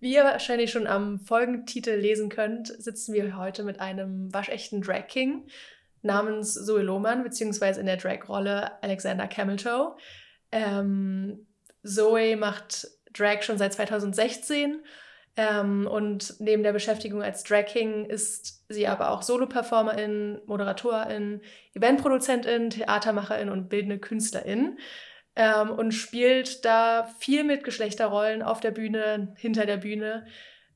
Wie ihr wahrscheinlich schon am Folgentitel lesen könnt, sitzen wir heute mit einem waschechten Drag King namens Zoe Lohmann, beziehungsweise in der Drag-Rolle Alexander Cameltoe. Ähm, Zoe macht Drag schon seit 2016 ähm, und neben der Beschäftigung als Drag King ist sie aber auch Solo-Performerin, Moderatorin, Eventproduzentin, Theatermacherin und bildende Künstlerin ähm, und spielt da viel mit Geschlechterrollen auf der Bühne, hinter der Bühne.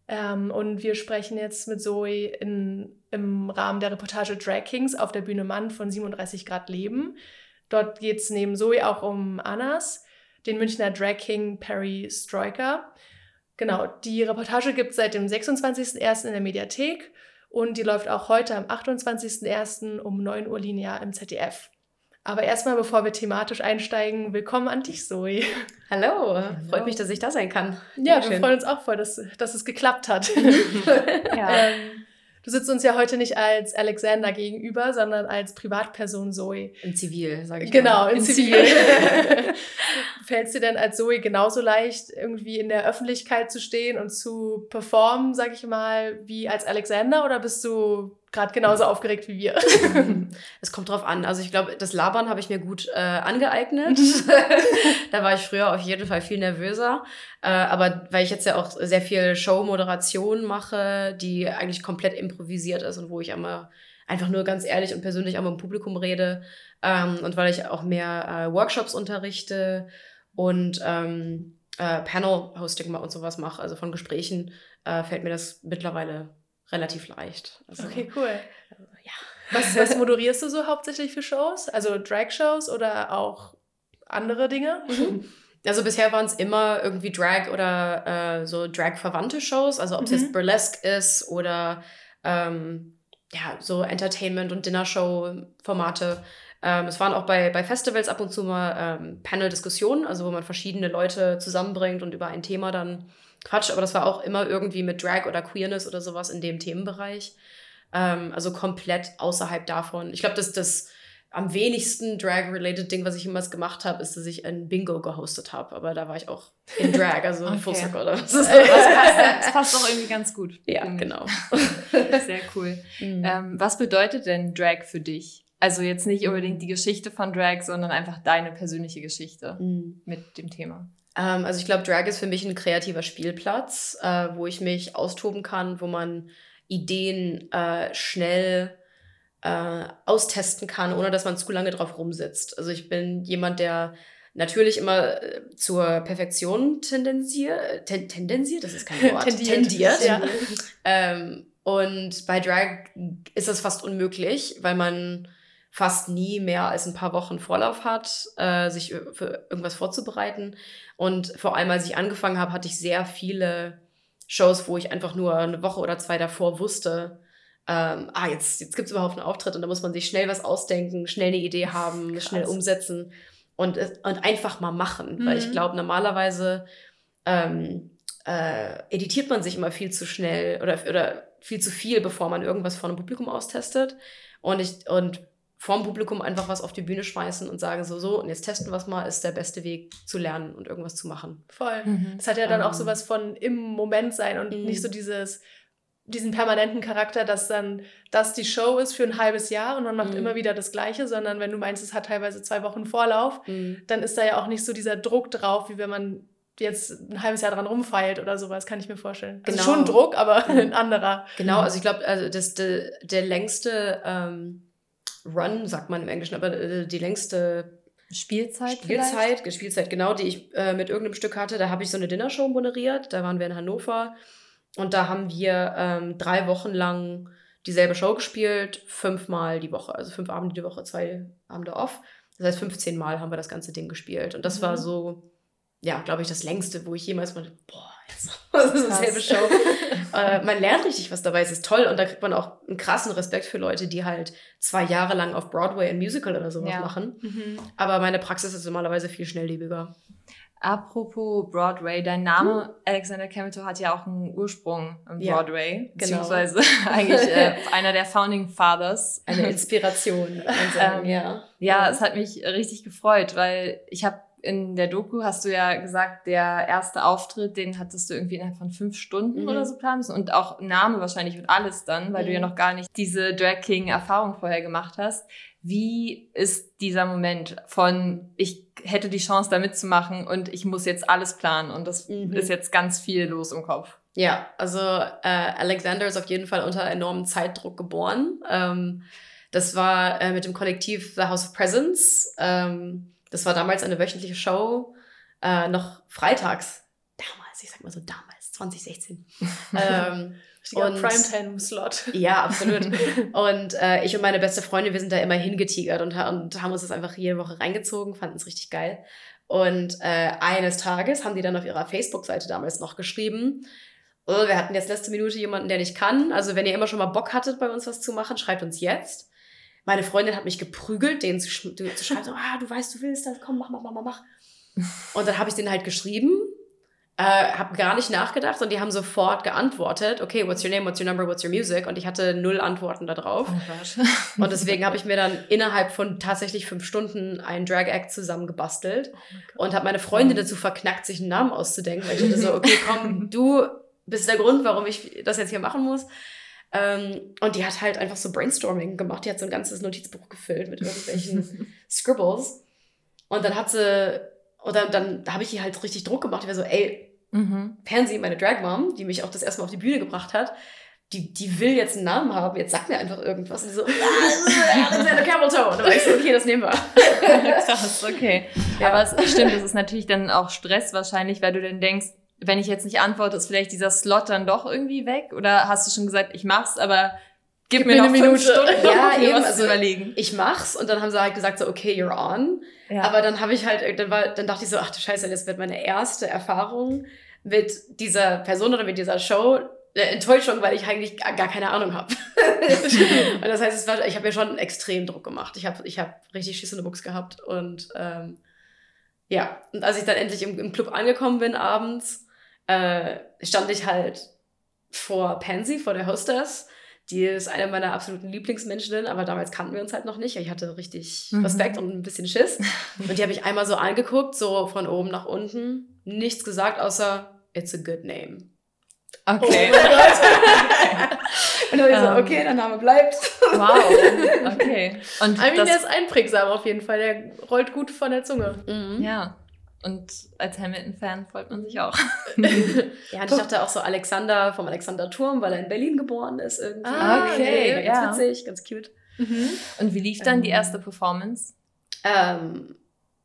Ähm, und wir sprechen jetzt mit Zoe in, im Rahmen der Reportage Drag Kings auf der Bühne Mann von 37 Grad Leben. Dort geht es neben Zoe auch um Annas, den Münchner Drag King Perry Stroiker. Genau, die Reportage gibt es seit dem 26.01. in der Mediathek und die läuft auch heute am 28.01. um 9 Uhr linear im ZDF. Aber erstmal, bevor wir thematisch einsteigen, willkommen an dich, Zoe. Hallo, Hallo. freut mich, dass ich da sein kann. Ja, Dankeschön. wir freuen uns auch voll, dass, dass es geklappt hat. ja. ähm, Du sitzt uns ja heute nicht als Alexander gegenüber, sondern als Privatperson Zoe. In Zivil, sage ich Genau, mal. in, in Zivil. Fällt es dir denn als Zoe genauso leicht, irgendwie in der Öffentlichkeit zu stehen und zu performen, sag ich mal, wie als Alexander? Oder bist du gerade genauso aufgeregt wie wir. Es kommt drauf an. Also ich glaube, das Labern habe ich mir gut äh, angeeignet. da war ich früher auf jeden Fall viel nervöser. Äh, aber weil ich jetzt ja auch sehr viel Show-Moderation mache, die eigentlich komplett improvisiert ist und wo ich immer einfach nur ganz ehrlich und persönlich auch mit dem Publikum rede. Ähm, und weil ich auch mehr äh, Workshops unterrichte und ähm, äh, Panel-Hosting und sowas mache, also von Gesprächen, äh, fällt mir das mittlerweile relativ leicht. Also, okay, cool. Also, ja. Was, was moderierst du so hauptsächlich für Shows? Also Drag-Shows oder auch andere Dinge? Mhm. Also bisher waren es immer irgendwie Drag oder äh, so Drag-verwandte Shows, also ob es mhm. jetzt Burlesque ist oder ähm, ja, so Entertainment- und Dinnershow-Formate. Ähm, es waren auch bei, bei Festivals ab und zu mal ähm, Panel-Diskussionen, also wo man verschiedene Leute zusammenbringt und über ein Thema dann Quatsch, aber das war auch immer irgendwie mit Drag oder Queerness oder sowas in dem Themenbereich. Ähm, also komplett außerhalb davon. Ich glaube, dass das am wenigsten Drag-related Ding, was ich jemals gemacht habe, ist, dass ich ein Bingo gehostet habe. Aber da war ich auch in Drag, also okay. Full Circle. Oder was. Das, passt, das passt doch irgendwie ganz gut. Ja, genau. Sehr cool. Mhm. Ähm, was bedeutet denn Drag für dich? Also jetzt nicht unbedingt die Geschichte von Drag, sondern einfach deine persönliche Geschichte mhm. mit dem Thema. Ähm, also ich glaube, Drag ist für mich ein kreativer Spielplatz, äh, wo ich mich austoben kann, wo man Ideen äh, schnell äh, austesten kann, ohne dass man zu lange drauf rumsitzt. Also ich bin jemand, der natürlich immer äh, zur Perfektion tendenziert, ten, tendenziert, das ist kein Wort, tendiert. tendiert. Ja. ähm, und bei Drag ist das fast unmöglich, weil man fast nie mehr als ein paar Wochen Vorlauf hat, äh, sich für irgendwas vorzubereiten. Und vor allem, als ich angefangen habe, hatte ich sehr viele Shows, wo ich einfach nur eine Woche oder zwei davor wusste, ähm, ah, jetzt, jetzt gibt es überhaupt einen Auftritt und da muss man sich schnell was ausdenken, schnell eine Idee haben, Krass. schnell umsetzen und, und einfach mal machen. Mhm. Weil ich mhm. glaube, normalerweise ähm, äh, editiert man sich immer viel zu schnell oder, oder viel zu viel, bevor man irgendwas vor einem Publikum austestet. Und ich, und vorm Publikum einfach was auf die Bühne schmeißen und sagen so, so, und jetzt testen wir es mal, ist der beste Weg zu lernen und irgendwas zu machen. Voll. Mhm. Das hat ja dann ähm. auch sowas von im Moment sein und mhm. nicht so dieses, diesen permanenten Charakter, dass dann das die Show ist für ein halbes Jahr und man macht mhm. immer wieder das Gleiche, sondern wenn du meinst, es hat teilweise zwei Wochen Vorlauf, mhm. dann ist da ja auch nicht so dieser Druck drauf, wie wenn man jetzt ein halbes Jahr dran rumfeilt oder sowas, kann ich mir vorstellen. Also genau. schon Druck, aber mhm. ein anderer. Genau, also ich glaube, also das, der, der längste ähm, Run, sagt man im Englischen, aber äh, die längste Spielzeit. Spielzeit, vielleicht? Spielzeit, genau, die ich äh, mit irgendeinem Stück hatte. Da habe ich so eine Dinnershow moderiert. Da waren wir in Hannover. Und da haben wir ähm, drei Wochen lang dieselbe Show gespielt, fünfmal die Woche. Also fünf Abende die Woche, zwei Abende off. Das heißt, 15 Mal haben wir das ganze Ding gespielt. Und das mhm. war so, ja, glaube ich, das längste, wo ich jemals mal, boah, jetzt das ist dieselbe Show. äh, man lernt richtig was dabei, es ist toll und da kriegt man auch einen krassen Respekt für Leute, die halt zwei Jahre lang auf Broadway ein Musical oder sowas ja. machen. Mhm. Aber meine Praxis ist normalerweise viel schnelllebiger. Apropos Broadway, dein Name hm. Alexander Cameto hat ja auch einen Ursprung im ja, Broadway, genau. beziehungsweise eigentlich äh, einer der Founding Fathers. Eine Inspiration. ähm, ja. ja, es hat mich richtig gefreut, weil ich habe in der Doku hast du ja gesagt, der erste Auftritt, den hattest du irgendwie innerhalb von fünf Stunden mhm. oder so planen müssen. Und auch Name wahrscheinlich und alles dann, weil mhm. du ja mhm. noch gar nicht diese Drag King-Erfahrung vorher gemacht hast. Wie ist dieser Moment von, ich hätte die Chance da mitzumachen und ich muss jetzt alles planen und das mhm. ist jetzt ganz viel los im Kopf? Ja, also äh, Alexander ist auf jeden Fall unter enormem Zeitdruck geboren. Ähm, das war äh, mit dem Kollektiv The House of Presence. Ähm, das war damals eine wöchentliche Show, äh, noch freitags. Damals, ich sag mal so damals, 2016. ähm, und Primetime-Slot. Ja, absolut. und äh, ich und meine beste Freundin, wir sind da immer hingetigert und, und haben uns das einfach jede Woche reingezogen, fanden es richtig geil. Und äh, eines Tages haben die dann auf ihrer Facebook-Seite damals noch geschrieben, oh, wir hatten jetzt letzte Minute jemanden, der nicht kann. Also wenn ihr immer schon mal Bock hattet, bei uns was zu machen, schreibt uns jetzt. Meine Freundin hat mich geprügelt, denen zu, sch zu schreiben, so, ah, du weißt, du willst das, komm, mach, mach, mach, mach. Und dann habe ich denen halt geschrieben, äh, habe gar nicht nachgedacht und die haben sofort geantwortet, okay, what's your name, what's your number, what's your music? Und ich hatte null Antworten darauf. Oh und deswegen habe ich mir dann innerhalb von tatsächlich fünf Stunden einen Drag-Act zusammengebastelt oh und habe meine Freundin dazu verknackt, sich einen Namen auszudenken, weil ich dachte so, okay, komm, du bist der Grund, warum ich das jetzt hier machen muss. Ähm, und die hat halt einfach so Brainstorming gemacht. Die hat so ein ganzes Notizbuch gefüllt mit irgendwelchen Scribbles. Und dann hat sie, oder dann habe ich ihr halt richtig Druck gemacht. Ich war so, ey, mhm. Pansy, meine Drag Mom, die mich auch das erste Mal auf die Bühne gebracht hat, die, die will jetzt einen Namen haben, jetzt sag mir einfach irgendwas. Und die so, ah, Alexander Camel Toe. Und dann war ich so, okay, das nehmen wir. Krass, okay. Ja. Aber es stimmt, es ist natürlich dann auch Stress wahrscheinlich, weil du dann denkst, wenn ich jetzt nicht antworte, ist vielleicht dieser Slot dann doch irgendwie weg? Oder hast du schon gesagt, ich mach's, aber gib, gib mir, noch eine Minute. Stunden, ja, um eben, was also, zu überlegen. Ich mach's und dann haben sie halt gesagt so, okay, you're on. Ja. Aber dann habe ich halt, dann war, dann dachte ich so, ach du Scheiße, das wird meine erste Erfahrung mit dieser Person oder mit dieser Show. Äh, Enttäuschung, weil ich eigentlich gar, keine Ahnung habe. und das heißt, war, ich habe mir schon extrem Druck gemacht. Ich habe ich hab richtig Schiss in der Buchs gehabt und ähm, ja, und als ich dann endlich im, im Club angekommen bin abends, äh, stand ich halt vor Pansy, vor der Hostess. Die ist eine meiner absoluten Lieblingsmenschen, aber damals kannten wir uns halt noch nicht. Ich hatte richtig mhm. Respekt und ein bisschen Schiss. Und die habe ich einmal so angeguckt, so von oben nach unten. Nichts gesagt, außer It's a good name. Okay. Oh und dann um, so, ähm. okay, der Name bleibt. Wow. Okay. Und I mean, der ist einprägsam auf jeden Fall. Der rollt gut von der Zunge. Mhm. Ja. Und als Hamilton-Fan freut man sich auch. ja, ich dachte auch so Alexander vom Alexander Turm, weil er in Berlin geboren ist irgendwie. Ah, okay. Hey, ganz ja. witzig, ganz cute. Mhm. Und wie lief dann ähm, die erste Performance? Ähm,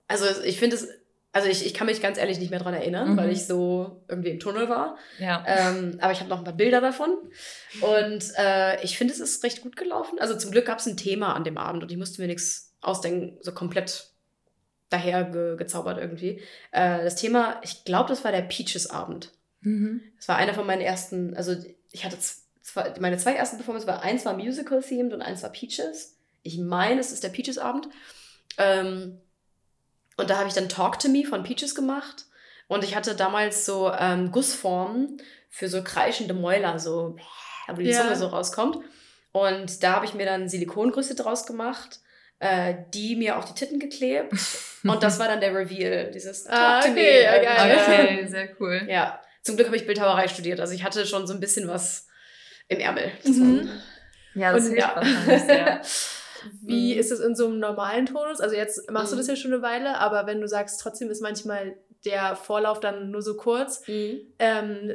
also ich finde es, also ich, ich kann mich ganz ehrlich nicht mehr dran erinnern, mhm. weil ich so irgendwie im Tunnel war. Ja. Ähm, aber ich habe noch ein paar Bilder davon. Und äh, ich finde, es ist recht gut gelaufen. Also zum Glück gab es ein Thema an dem Abend und ich musste mir nichts ausdenken, so komplett daher ge gezaubert irgendwie. Äh, das Thema, ich glaube, das war der Peaches-Abend. Mhm. Das war einer von meinen ersten, also ich hatte zwei, meine zwei ersten Performances, war eins war Musical-themed und eins war Peaches. Ich meine, es ist der Peaches-Abend. Ähm, und da habe ich dann Talk to Me von Peaches gemacht. Und ich hatte damals so ähm, Gussformen für so kreischende Mäuler, so, wo die ja. Zunge so rauskommt. Und da habe ich mir dann Silikongrüße draus gemacht äh, die mir auf die Titten geklebt. Und das war dann der Reveal, dieses ah, Talk okay, to me. Ja, okay, sehr cool. Ja, zum Glück habe ich Bildhauerei studiert. Also ich hatte schon so ein bisschen was im Ärmel. Mhm. Ja, das hilft ja. wahrscheinlich sehr. Wie mhm. ist es in so einem normalen Tonus? Also jetzt machst mhm. du das ja schon eine Weile, aber wenn du sagst, trotzdem ist manchmal der Vorlauf dann nur so kurz, mhm. ähm,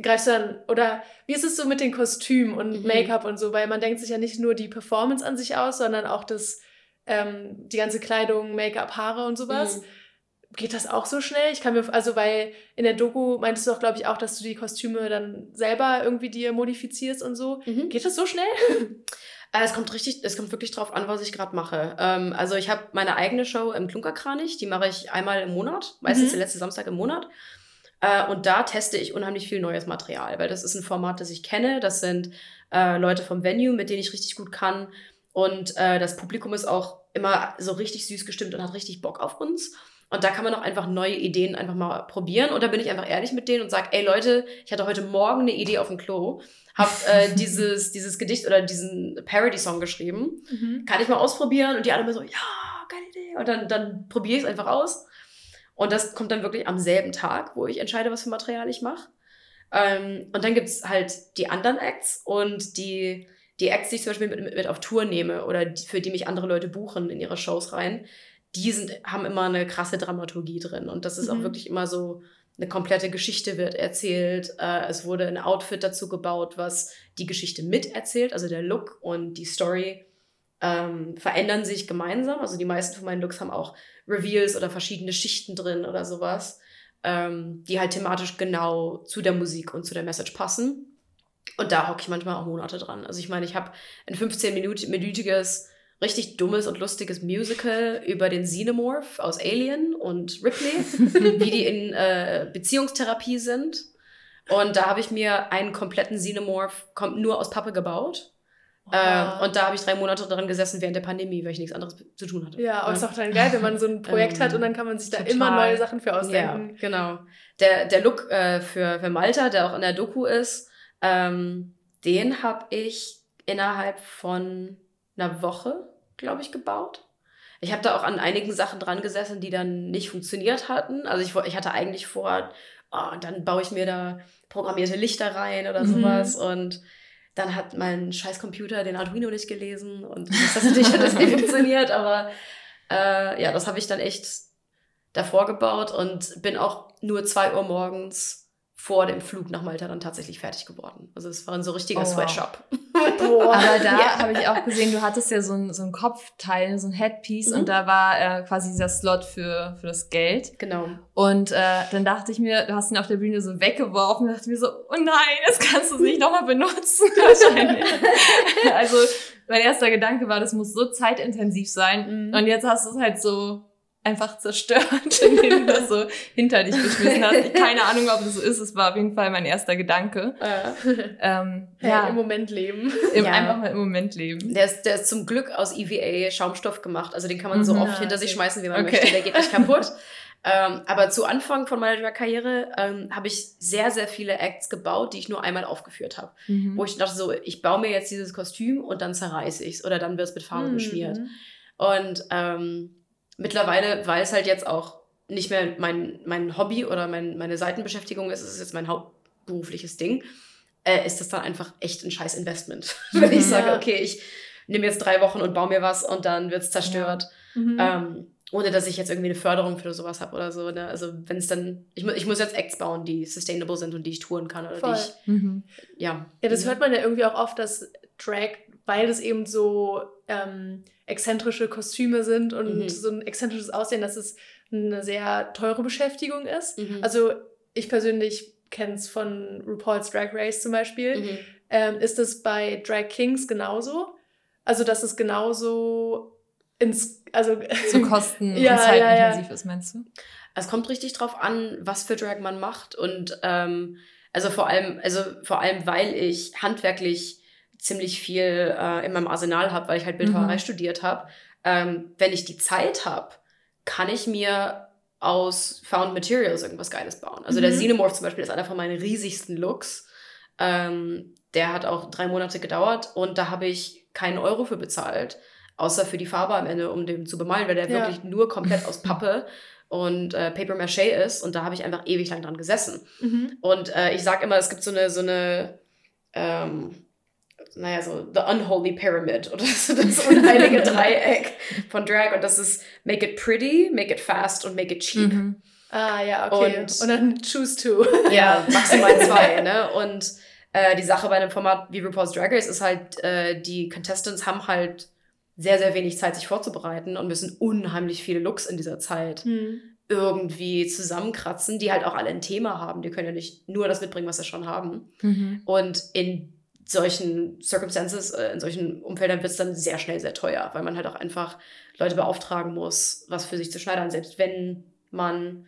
greifst du dann, oder wie ist es so mit den Kostümen und mhm. Make-up und so? Weil man denkt sich ja nicht nur die Performance an sich aus, sondern auch das ähm, die ganze Kleidung, Make-up, Haare und sowas. Mhm. Geht das auch so schnell? Ich kann mir, also weil in der Doku meintest du auch, glaube ich, auch, dass du die Kostüme dann selber irgendwie dir modifizierst und so. Mhm. Geht das so schnell? Äh, es kommt richtig, es kommt wirklich drauf an, was ich gerade mache. Ähm, also ich habe meine eigene Show im Klunkerkranich, die mache ich einmal im Monat, meistens mhm. der letzte Samstag im Monat. Äh, und da teste ich unheimlich viel neues Material, weil das ist ein Format, das ich kenne. Das sind äh, Leute vom Venue, mit denen ich richtig gut kann. Und äh, das Publikum ist auch immer so richtig süß gestimmt und hat richtig Bock auf uns. Und da kann man auch einfach neue Ideen einfach mal probieren. Und da bin ich einfach ehrlich mit denen und sage, ey Leute, ich hatte heute Morgen eine Idee auf dem Klo, hab äh, dieses, dieses Gedicht oder diesen Parody-Song geschrieben. Mhm. Kann ich mal ausprobieren? Und die alle immer so, ja, geile Idee. Und dann, dann probiere ich es einfach aus. Und das kommt dann wirklich am selben Tag, wo ich entscheide, was für Material ich mache. Ähm, und dann gibt es halt die anderen Acts und die, die Acts, die ich zum Beispiel mit, mit auf Tour nehme oder die, für die mich andere Leute buchen in ihre Shows rein, die sind, haben immer eine krasse Dramaturgie drin. Und das ist mhm. auch wirklich immer so, eine komplette Geschichte wird erzählt. Äh, es wurde ein Outfit dazu gebaut, was die Geschichte miterzählt, also der Look und die Story ähm, verändern sich gemeinsam. Also die meisten von meinen Looks haben auch Reveals oder verschiedene Schichten drin oder sowas, ähm, die halt thematisch genau zu der Musik und zu der Message passen. Und da hocke ich manchmal auch Monate dran. Also ich meine, ich habe ein 15-minütiges, richtig dummes und lustiges Musical über den Xenomorph aus Alien und Ripley, wie die in äh, Beziehungstherapie sind. Und da habe ich mir einen kompletten Xenomorph kommt nur aus Pappe gebaut ähm, und da habe ich drei Monate daran gesessen während der Pandemie, weil ich nichts anderes zu tun hatte. Ja, aber es ist auch dann geil, wenn man so ein Projekt hat und dann kann man sich da Total. immer neue Sachen für ausdenken. Ja, genau. Der, der Look äh, für, für Malta, der auch in der Doku ist, ähm, den habe ich innerhalb von einer Woche, glaube ich, gebaut. Ich habe da auch an einigen Sachen dran gesessen, die dann nicht funktioniert hatten. Also ich, ich hatte eigentlich vor, oh, dann baue ich mir da programmierte Lichter rein oder mhm. sowas und dann hat mein scheiß Computer den Arduino nicht gelesen und das hat natürlich alles nicht funktioniert, aber äh, ja, das habe ich dann echt davor gebaut und bin auch nur zwei Uhr morgens vor dem Flug nach Malta dann tatsächlich fertig geworden. Also es war ein so richtiger oh, Sweatshop. Boah. Aber da ja. habe ich auch gesehen, du hattest ja so ein, so ein Kopfteil, so ein Headpiece mhm. und da war äh, quasi dieser Slot für, für das Geld. Genau. Und äh, dann dachte ich mir, du hast ihn auf der Bühne so weggeworfen und dachte mir so, oh nein, das kannst du nicht nochmal benutzen wahrscheinlich. also mein erster Gedanke war, das muss so zeitintensiv sein. Mhm. Und jetzt hast du es halt so einfach zerstört, indem du das so hinter dich geschmissen hast. Keine Ahnung, ob das so ist. Es war auf jeden Fall mein erster Gedanke. Äh. Ähm, ja, ja, im Moment leben. Im, ja. Einfach mal im Moment leben. Der ist, der ist zum Glück aus EVA Schaumstoff gemacht. Also den kann man so mhm. oft hinter sich schmeißen, wie man okay. möchte. Der geht nicht kaputt. ähm, aber zu Anfang von meiner Karriere ähm, habe ich sehr, sehr viele Acts gebaut, die ich nur einmal aufgeführt habe. Mhm. Wo ich dachte so, ich baue mir jetzt dieses Kostüm und dann zerreiße ich es oder dann wird es mit Farbe mhm. beschmiert. Und ähm, mittlerweile, weil es halt jetzt auch nicht mehr mein, mein Hobby oder mein, meine Seitenbeschäftigung ist, es ist jetzt mein hauptberufliches Ding, äh, ist das dann einfach echt ein scheiß Investment. Wenn ich sage, okay, ich nehme jetzt drei Wochen und baue mir was und dann wird es zerstört. Mhm. Ähm, ohne dass ich jetzt irgendwie eine Förderung für sowas habe oder so. Ne? Also wenn es dann, ich, mu ich muss jetzt Acts bauen, die sustainable sind und die ich touren kann oder Voll. die ich, mhm. ja. Ja, das hört man ja irgendwie auch oft, dass Drag, weil das eben so ähm, exzentrische Kostüme sind und mhm. so ein exzentrisches Aussehen, dass es eine sehr teure Beschäftigung ist. Mhm. Also ich persönlich kenne es von RuPaul's Drag Race zum Beispiel. Mhm. Ähm, ist es bei Drag Kings genauso? Also dass es genauso ins also so kosten ja, und zeitintensiv ja, ja. ist, meinst du? Es kommt richtig drauf an, was für Drag man macht und ähm, also vor allem also vor allem weil ich handwerklich ziemlich viel äh, in meinem Arsenal habe, weil ich halt Bildhauerei mhm. studiert habe. Ähm, wenn ich die Zeit habe, kann ich mir aus Found Materials irgendwas Geiles bauen. Also mhm. der Xenomorph zum Beispiel ist einer von meinen riesigsten Looks. Ähm, der hat auch drei Monate gedauert und da habe ich keinen Euro für bezahlt, außer für die Farbe am Ende, um den zu bemalen, weil der ja. wirklich nur komplett aus Pappe und äh, Paper Maché ist und da habe ich einfach ewig lang dran gesessen. Mhm. Und äh, ich sage immer, es gibt so eine, so eine ähm, naja, so The Unholy Pyramid oder so das unheilige Dreieck von Drag und das ist Make it pretty, make it fast und make it cheap. Mhm. Ah, ja, okay. Und, und dann choose two. Ja, maximal zwei, ne? Und äh, die Sache bei einem Format wie RuPaul's Drag Race ist halt, äh, die Contestants haben halt sehr, sehr wenig Zeit, sich vorzubereiten und müssen unheimlich viele Looks in dieser Zeit mhm. irgendwie zusammenkratzen, die halt auch alle ein Thema haben. Die können ja nicht nur das mitbringen, was sie schon haben. Mhm. Und in solchen Circumstances, äh, in solchen Umfeldern wird es dann sehr schnell sehr teuer, weil man halt auch einfach Leute beauftragen muss, was für sich zu schneidern, selbst wenn man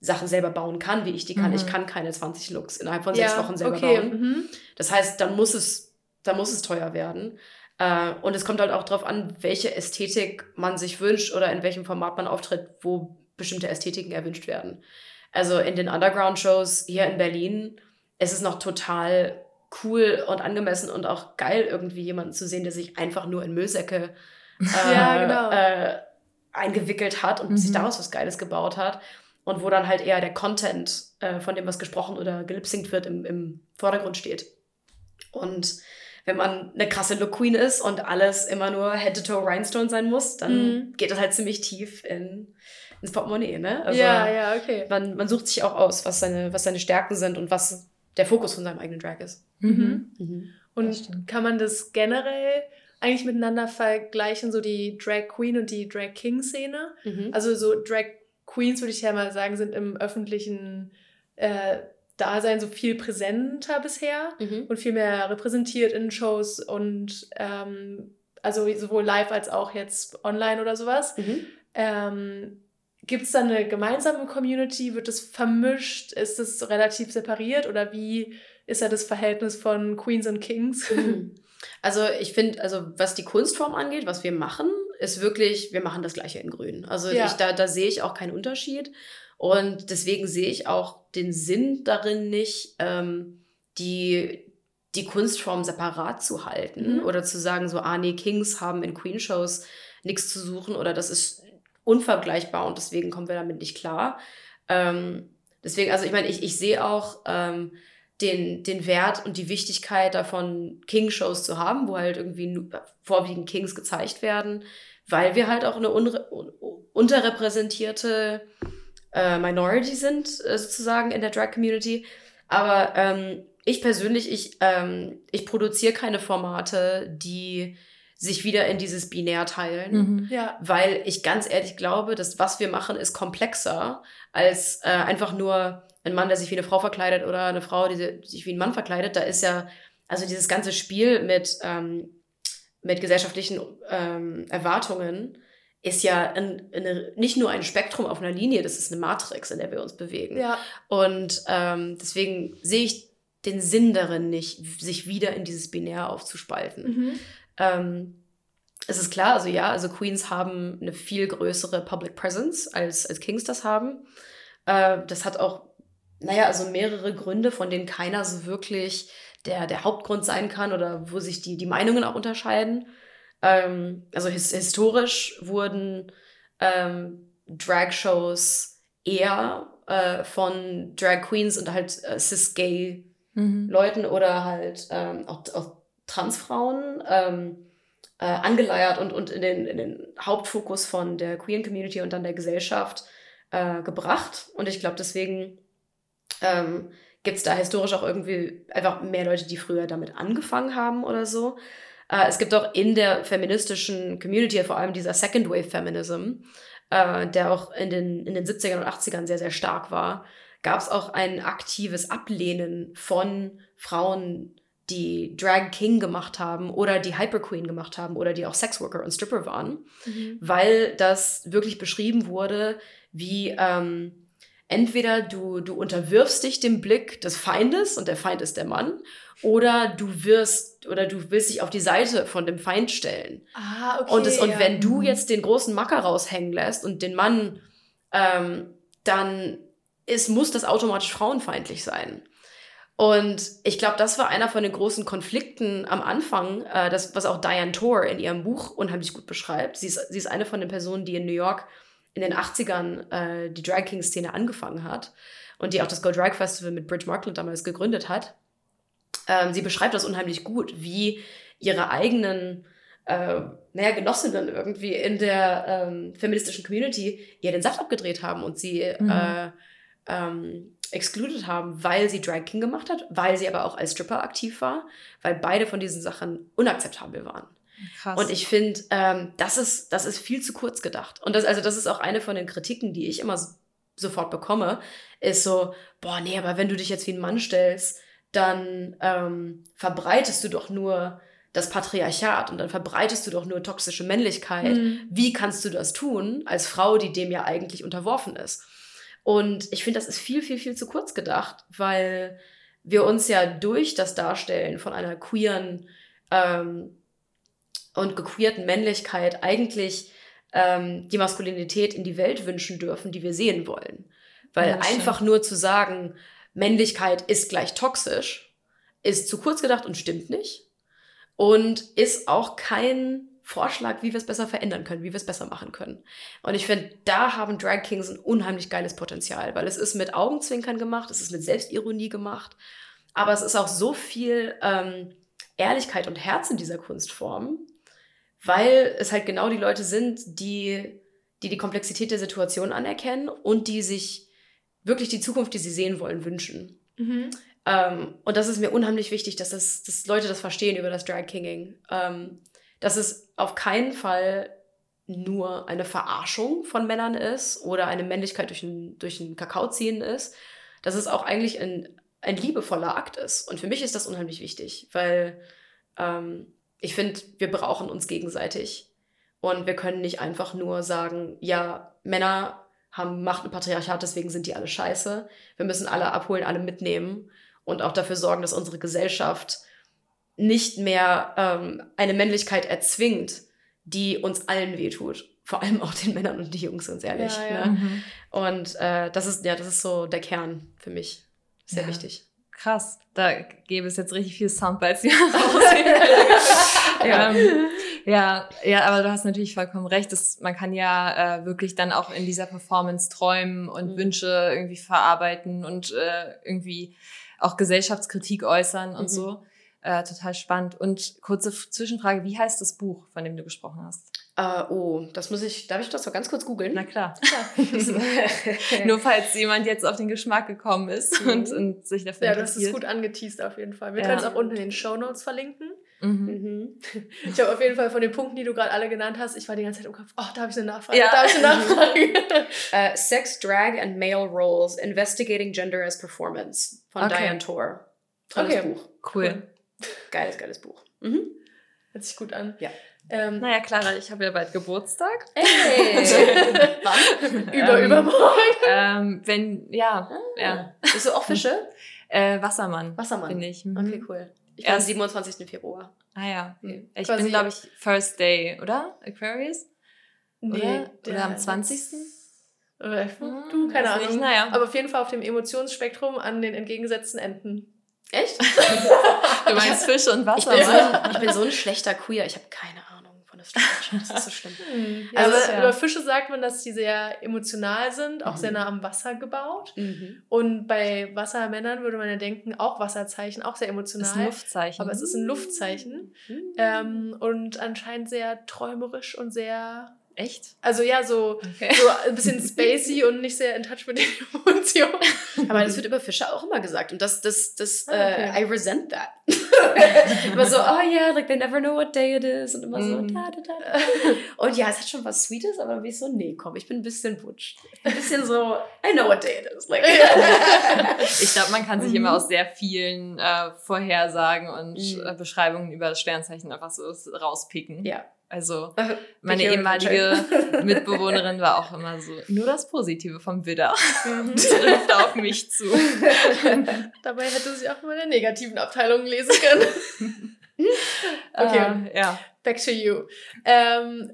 Sachen selber bauen kann, wie ich die kann. Mhm. Ich kann keine 20 Looks innerhalb von ja, sechs Wochen selber okay. bauen. Mhm. Das heißt, dann muss es, dann muss es teuer werden. Äh, und es kommt halt auch darauf an, welche Ästhetik man sich wünscht oder in welchem Format man auftritt, wo bestimmte Ästhetiken erwünscht werden. Also in den Underground-Shows hier in Berlin ist es noch total cool und angemessen und auch geil, irgendwie jemanden zu sehen, der sich einfach nur in Müllsäcke äh, ja, genau. äh, eingewickelt hat und mhm. sich daraus was Geiles gebaut hat. und wo dann halt eher der Content äh, von dem, was gesprochen oder gelipsingt wird, im, im Vordergrund steht. Und wenn man eine krasse Look Queen ist und alles immer nur Head to Toe Rhinestone sein muss, dann mhm. geht das halt ziemlich tief in, ins Portemonnaie, ne? Also ja, ja, okay. Man, man sucht sich auch aus, was seine, was seine Stärken sind und was der Fokus von seinem eigenen Drag ist. Mhm. Mhm. Und kann man das generell eigentlich miteinander vergleichen, so die Drag Queen und die Drag King Szene? Mhm. Also so Drag Queens, würde ich ja mal sagen, sind im öffentlichen äh, Dasein so viel präsenter bisher mhm. und viel mehr repräsentiert in Shows und ähm, also sowohl live als auch jetzt online oder sowas. Mhm. Ähm, Gibt es da eine gemeinsame Community? Wird es vermischt? Ist es relativ separiert oder wie ist da das Verhältnis von Queens und Kings? Mhm. Also ich finde, also was die Kunstform angeht, was wir machen, ist wirklich, wir machen das gleiche in Grün. Also ja. ich, da, da sehe ich auch keinen Unterschied. Und deswegen sehe ich auch den Sinn darin nicht, ähm, die, die Kunstform separat zu halten mhm. oder zu sagen, so, ah nee, Kings haben in Queen-Shows nichts zu suchen oder das ist unvergleichbar und deswegen kommen wir damit nicht klar. Ähm, deswegen, also ich meine, ich, ich sehe auch ähm, den, den Wert und die Wichtigkeit davon, King-Shows zu haben, wo halt irgendwie vorwiegend Kings gezeigt werden, weil wir halt auch eine unterrepräsentierte äh, Minority sind, äh, sozusagen in der Drag-Community. Aber ähm, ich persönlich, ich, ähm, ich produziere keine Formate, die sich wieder in dieses Binär teilen, mhm. ja. weil ich ganz ehrlich glaube, dass was wir machen, ist komplexer als äh, einfach nur ein Mann, der sich wie eine Frau verkleidet oder eine Frau, die sich wie ein Mann verkleidet. Da ist ja, also dieses ganze Spiel mit, ähm, mit gesellschaftlichen ähm, Erwartungen ist ja ein, eine, nicht nur ein Spektrum auf einer Linie, das ist eine Matrix, in der wir uns bewegen. Ja. Und ähm, deswegen sehe ich den Sinn darin nicht, sich wieder in dieses Binär aufzuspalten. Mhm. Ähm, es ist klar, also ja, also Queens haben eine viel größere Public Presence, als, als Kings das haben. Äh, das hat auch, naja, also mehrere Gründe, von denen keiner so wirklich der, der Hauptgrund sein kann oder wo sich die, die Meinungen auch unterscheiden. Ähm, also his historisch wurden ähm, Drag-Shows eher äh, von Drag Queens und halt äh, cis-gay mhm. Leuten oder halt ähm, auch, auch Transfrauen ähm, äh, angeleiert und, und in, den, in den Hauptfokus von der Queer Community und dann der Gesellschaft äh, gebracht. Und ich glaube, deswegen ähm, gibt es da historisch auch irgendwie einfach mehr Leute, die früher damit angefangen haben oder so. Äh, es gibt auch in der feministischen Community, vor allem dieser Second Wave Feminism, äh, der auch in den, in den 70ern und 80ern sehr, sehr stark war, gab es auch ein aktives Ablehnen von Frauen, die Drag King gemacht haben oder die Hyper Queen gemacht haben oder die auch Sexworker und Stripper waren, mhm. weil das wirklich beschrieben wurde, wie ähm, entweder du, du unterwirfst dich dem Blick des Feindes und der Feind ist der Mann oder du wirst oder du willst dich auf die Seite von dem Feind stellen. Ah, okay. Und, es, und wenn du mhm. jetzt den großen Macker raushängen lässt und den Mann, ähm, dann ist, muss das automatisch frauenfeindlich sein. Und ich glaube, das war einer von den großen Konflikten am Anfang, äh, das, was auch Diane Tor in ihrem Buch unheimlich gut beschreibt. Sie ist, sie ist eine von den Personen, die in New York in den 80ern äh, die Drag King-Szene angefangen hat und die auch das Go Drag Festival mit Bridge Markland damals gegründet hat. Ähm, sie beschreibt das unheimlich gut, wie ihre eigenen äh, naja, Genossinnen irgendwie in der ähm, feministischen Community ihr den Saft abgedreht haben und sie mhm. äh, ähm, excluded haben, weil sie Drag King gemacht hat, weil sie aber auch als Stripper aktiv war, weil beide von diesen Sachen unakzeptabel waren. Krass. Und ich finde, ähm, das, ist, das ist viel zu kurz gedacht. Und das, also das ist auch eine von den Kritiken, die ich immer so, sofort bekomme, ist so, boah, nee, aber wenn du dich jetzt wie ein Mann stellst, dann ähm, verbreitest du doch nur das Patriarchat und dann verbreitest du doch nur toxische Männlichkeit. Mhm. Wie kannst du das tun als Frau, die dem ja eigentlich unterworfen ist? Und ich finde, das ist viel, viel, viel zu kurz gedacht, weil wir uns ja durch das Darstellen von einer queeren ähm, und gequeerten Männlichkeit eigentlich ähm, die Maskulinität in die Welt wünschen dürfen, die wir sehen wollen. Weil ja, einfach nur zu sagen, Männlichkeit ist gleich toxisch, ist zu kurz gedacht und stimmt nicht. Und ist auch kein Vorschlag, wie wir es besser verändern können, wie wir es besser machen können. Und ich finde, da haben Drag Kings ein unheimlich geiles Potenzial, weil es ist mit Augenzwinkern gemacht, es ist mit Selbstironie gemacht, aber es ist auch so viel ähm, Ehrlichkeit und Herz in dieser Kunstform, weil es halt genau die Leute sind, die die, die Komplexität der Situation anerkennen und die sich wirklich die Zukunft, die sie sehen wollen, wünschen. Mhm. Ähm, und das ist mir unheimlich wichtig, dass, das, dass Leute das verstehen über das Drag Kinging. Ähm, dass es auf keinen Fall nur eine Verarschung von Männern ist oder eine Männlichkeit durch einen, durch einen Kakao ziehen ist, dass es auch eigentlich ein, ein liebevoller Akt ist. Und für mich ist das unheimlich wichtig, weil ähm, ich finde, wir brauchen uns gegenseitig. Und wir können nicht einfach nur sagen, ja, Männer haben Macht und Patriarchat, deswegen sind die alle scheiße. Wir müssen alle abholen, alle mitnehmen und auch dafür sorgen, dass unsere Gesellschaft nicht mehr ähm, eine Männlichkeit erzwingt, die uns allen wehtut. Vor allem auch den Männern und die Jungs, ganz ehrlich. Ja, ja. Ne? Mhm. Und äh, das ist, ja, das ist so der Kern für mich. Sehr ja. wichtig. Krass, da gäbe es jetzt richtig viel Soundbites. ja. ja. ja, ja, aber du hast natürlich vollkommen recht. Dass man kann ja äh, wirklich dann auch in dieser Performance träumen und mhm. Wünsche irgendwie verarbeiten und äh, irgendwie auch Gesellschaftskritik äußern und mhm. so. Äh, total spannend. Und kurze Zwischenfrage, wie heißt das Buch, von dem du gesprochen hast? Uh, oh, das muss ich, darf ich das doch ganz kurz googeln? Na klar. Nur falls jemand jetzt auf den Geschmack gekommen ist mhm. und, und sich dafür Ja, das ist gut angeteased auf jeden Fall. Wir ja. können es auch unten in den Show Notes verlinken. Mhm. Mhm. Ich habe auf jeden Fall von den Punkten, die du gerade alle genannt hast, ich war die ganze Zeit im Kopf, oh, da habe ich eine Nachfrage, ja. da habe ich eine Nachfrage. uh, Sex, Drag and Male Roles, Investigating Gender as Performance von okay. Diane Tor. Tolles okay. Buch. Cool. cool. Geiles, geiles Buch. Mhm. Hört sich gut an. Ja. Ähm, naja, Clara, ich habe ja bald Geburtstag. Hey! Wann? Über, ähm, übermorgen. Ähm, wenn, ja, ah. ja. Bist du auch Fische? Äh, Wassermann. Wassermann. Bin ich. Mhm. Okay, cool. Ich bin am 27. Februar. Ah ja. Mhm. Ich Quasi bin, glaube ich, First Day, oder? Aquarius? Nee. Oder, oder am 20. Oder, du, keine Ahnung. Nicht, naja. Aber auf jeden Fall auf dem Emotionsspektrum an den entgegengesetzten Enden. Echt? du meinst Fisch und Wasser, ich bin, so, ich bin so ein schlechter Queer, ich habe keine Ahnung von Astrologie, das ist so schlimm. Hm, ja, also ja. über Fische sagt man, dass die sehr emotional sind, auch mhm. sehr nah am Wasser gebaut. Mhm. Und bei Wassermännern würde man ja denken, auch Wasserzeichen, auch sehr emotional. Das ist ein Luftzeichen. Aber es ist ein Luftzeichen. Mhm. Ähm, und anscheinend sehr träumerisch und sehr Echt? Also ja, so, okay. so ein bisschen spacey und nicht sehr in touch mit den Emotionen. Aber das wird über Fische auch immer gesagt. Und das, das, das, ah, okay. uh, I resent that. immer so, oh yeah, like they never know what day it is. Und immer so, mm. da, da, da. Und ja, es hat schon was Sweetes, aber dann bin ich so, nee, komm, ich bin ein bisschen butch. Ein bisschen so, I know what day it is. Like. ich glaube, man kann sich immer mhm. aus sehr vielen äh, Vorhersagen und mm. äh, Beschreibungen über das Sternzeichen einfach so rauspicken. Ja. Also meine ehemalige Mitbewohnerin war auch immer so, nur das Positive vom Widder mhm. trifft auf mich zu. Dabei hätte sie auch mal in der negativen Abteilung lesen können. okay, uh, ja. back to you. Ähm,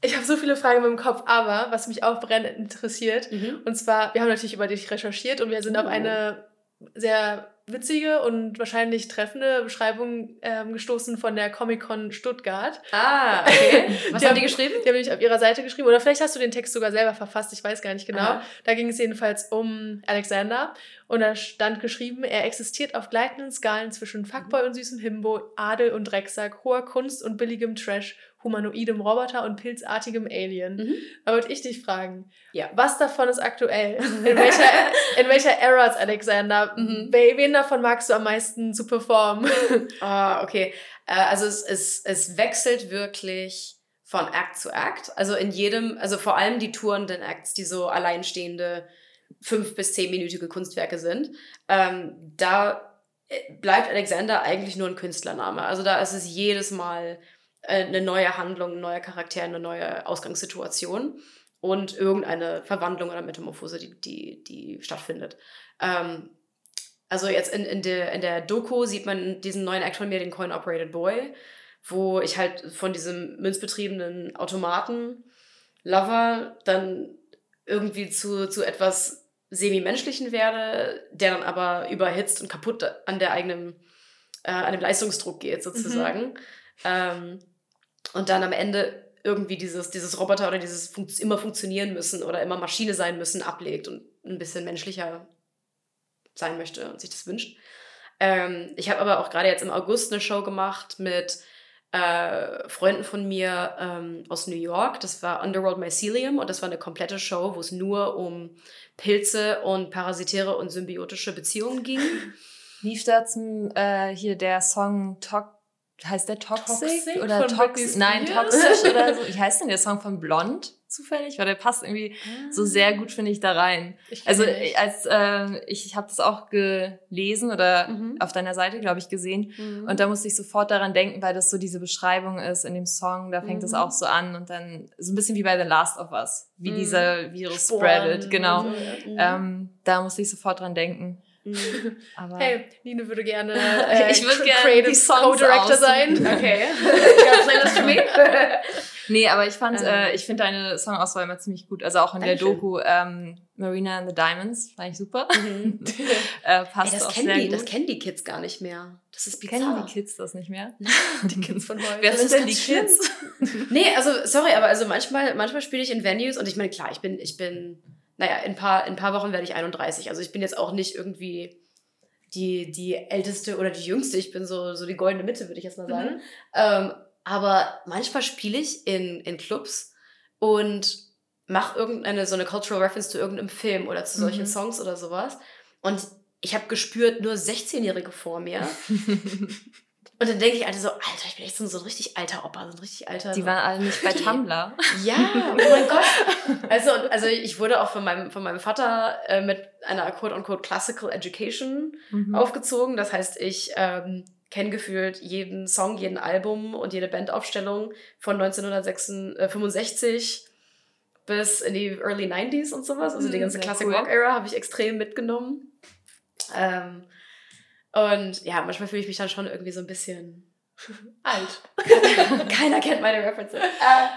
ich habe so viele Fragen im Kopf, aber was mich auch brennend interessiert, mhm. und zwar, wir haben natürlich über dich recherchiert und wir sind oh. auf eine sehr witzige und wahrscheinlich treffende Beschreibung ähm, gestoßen von der Comic-Con Stuttgart. Ah, okay. Was die haben die geschrieben? Die haben nämlich auf ihrer Seite geschrieben. Oder vielleicht hast du den Text sogar selber verfasst, ich weiß gar nicht genau. Aha. Da ging es jedenfalls um Alexander. Und da stand geschrieben, er existiert auf gleitenden Skalen zwischen Fuckboy und süßem Himbo, Adel und Drecksack, hoher Kunst und billigem Trash, humanoidem Roboter und pilzartigem Alien. Mhm. Da wollte ich dich fragen, ja. was davon ist aktuell? In welcher, in welcher Era ist Alexander? Mhm. Wen davon magst du am meisten zu performen? Ah, okay. Äh, also es, es, es wechselt wirklich von Act zu Act. Also in jedem, also vor allem die tourenden Acts, die so alleinstehende fünf bis zehnminütige Kunstwerke sind. Ähm, da äh, bleibt Alexander eigentlich nur ein Künstlername. Also da ist es jedes Mal eine neue Handlung, ein neuer Charakter, eine neue Ausgangssituation und irgendeine Verwandlung oder Metamorphose, die, die, die stattfindet. Ähm, also jetzt in, in, der, in der Doku sieht man diesen neuen Act von mir, den Coin Operated Boy, wo ich halt von diesem münzbetriebenen Automaten Lover dann irgendwie zu, zu etwas semi-menschlichen werde, der dann aber überhitzt und kaputt an der eigenen, äh, an dem Leistungsdruck geht, sozusagen. Mhm. Ähm, und dann am Ende irgendwie dieses, dieses Roboter oder dieses fun immer funktionieren müssen oder immer Maschine sein müssen, ablegt und ein bisschen menschlicher sein möchte und sich das wünscht. Ähm, ich habe aber auch gerade jetzt im August eine Show gemacht mit äh, Freunden von mir ähm, aus New York. Das war Underworld Mycelium und das war eine komplette Show, wo es nur um Pilze und parasitäre und symbiotische Beziehungen ging. Lief da äh, hier der Song Talk heißt der Toxic, Toxic oder Toxic? Nein, Toxisch oder so. Wie heißt denn der Song von Blond zufällig? Weil der passt irgendwie ah. so sehr gut, finde ich, da rein. Ich also als äh, ich, ich habe das auch gelesen oder mhm. auf deiner Seite, glaube ich, gesehen. Mhm. Und da musste ich sofort daran denken, weil das so diese Beschreibung ist in dem Song. Da fängt es mhm. auch so an und dann so ein bisschen wie bei The Last of Us, wie mhm. dieser Virus Sporen spreadet. Genau. Ja. ähm, da musste ich sofort dran denken. Mhm. Aber hey, Nine würde gerne äh, ich würde gerne Creative Co-Director sein. Okay. Playlist für mich. nee, aber ich fand, ähm. äh, ich finde deine Songauswahl immer ziemlich gut. Also auch in Dankeschön. der Doku ähm, Marina and the Diamonds fand ich super. Mhm. äh, passt Ey, das auch kennen sehr die, gut. Das kennen die Kids gar nicht mehr. Das ist bizarr. Kennen die Kids das nicht mehr? die Kids von heute. Wer sind denn die Kids? nee, also sorry, aber also manchmal, manchmal spiele ich in Venues und ich meine, klar, ich bin, ich bin naja, in ein paar, in ein paar Wochen werde ich 31. Also ich bin jetzt auch nicht irgendwie die, die älteste oder die jüngste. Ich bin so, so die goldene Mitte, würde ich jetzt mal sagen. Mhm. Ähm, aber manchmal spiele ich in, in Clubs und mache irgendeine so eine Cultural Reference zu irgendeinem Film oder zu solchen mhm. Songs oder sowas. Und ich habe gespürt, nur 16-Jährige vor mir Und dann denke ich also so, Alter, ich bin echt so, so ein richtig alter Opa, so ein richtig alter. Die waren alle nicht bei Tumblr. Ja, oh mein Gott. Also, also ich wurde auch von meinem, von meinem Vater äh, mit einer quote-unquote Classical Education mhm. aufgezogen. Das heißt, ich ähm, kenne gefühlt jeden Song, jeden Album und jede Bandaufstellung von 1965 äh, bis in die Early 90s und sowas. Also die mhm, ganze Classic cool. Rock Era habe ich extrem mitgenommen. Ähm, und ja, manchmal fühle ich mich dann schon irgendwie so ein bisschen alt. Keiner kennt meine References. Äh,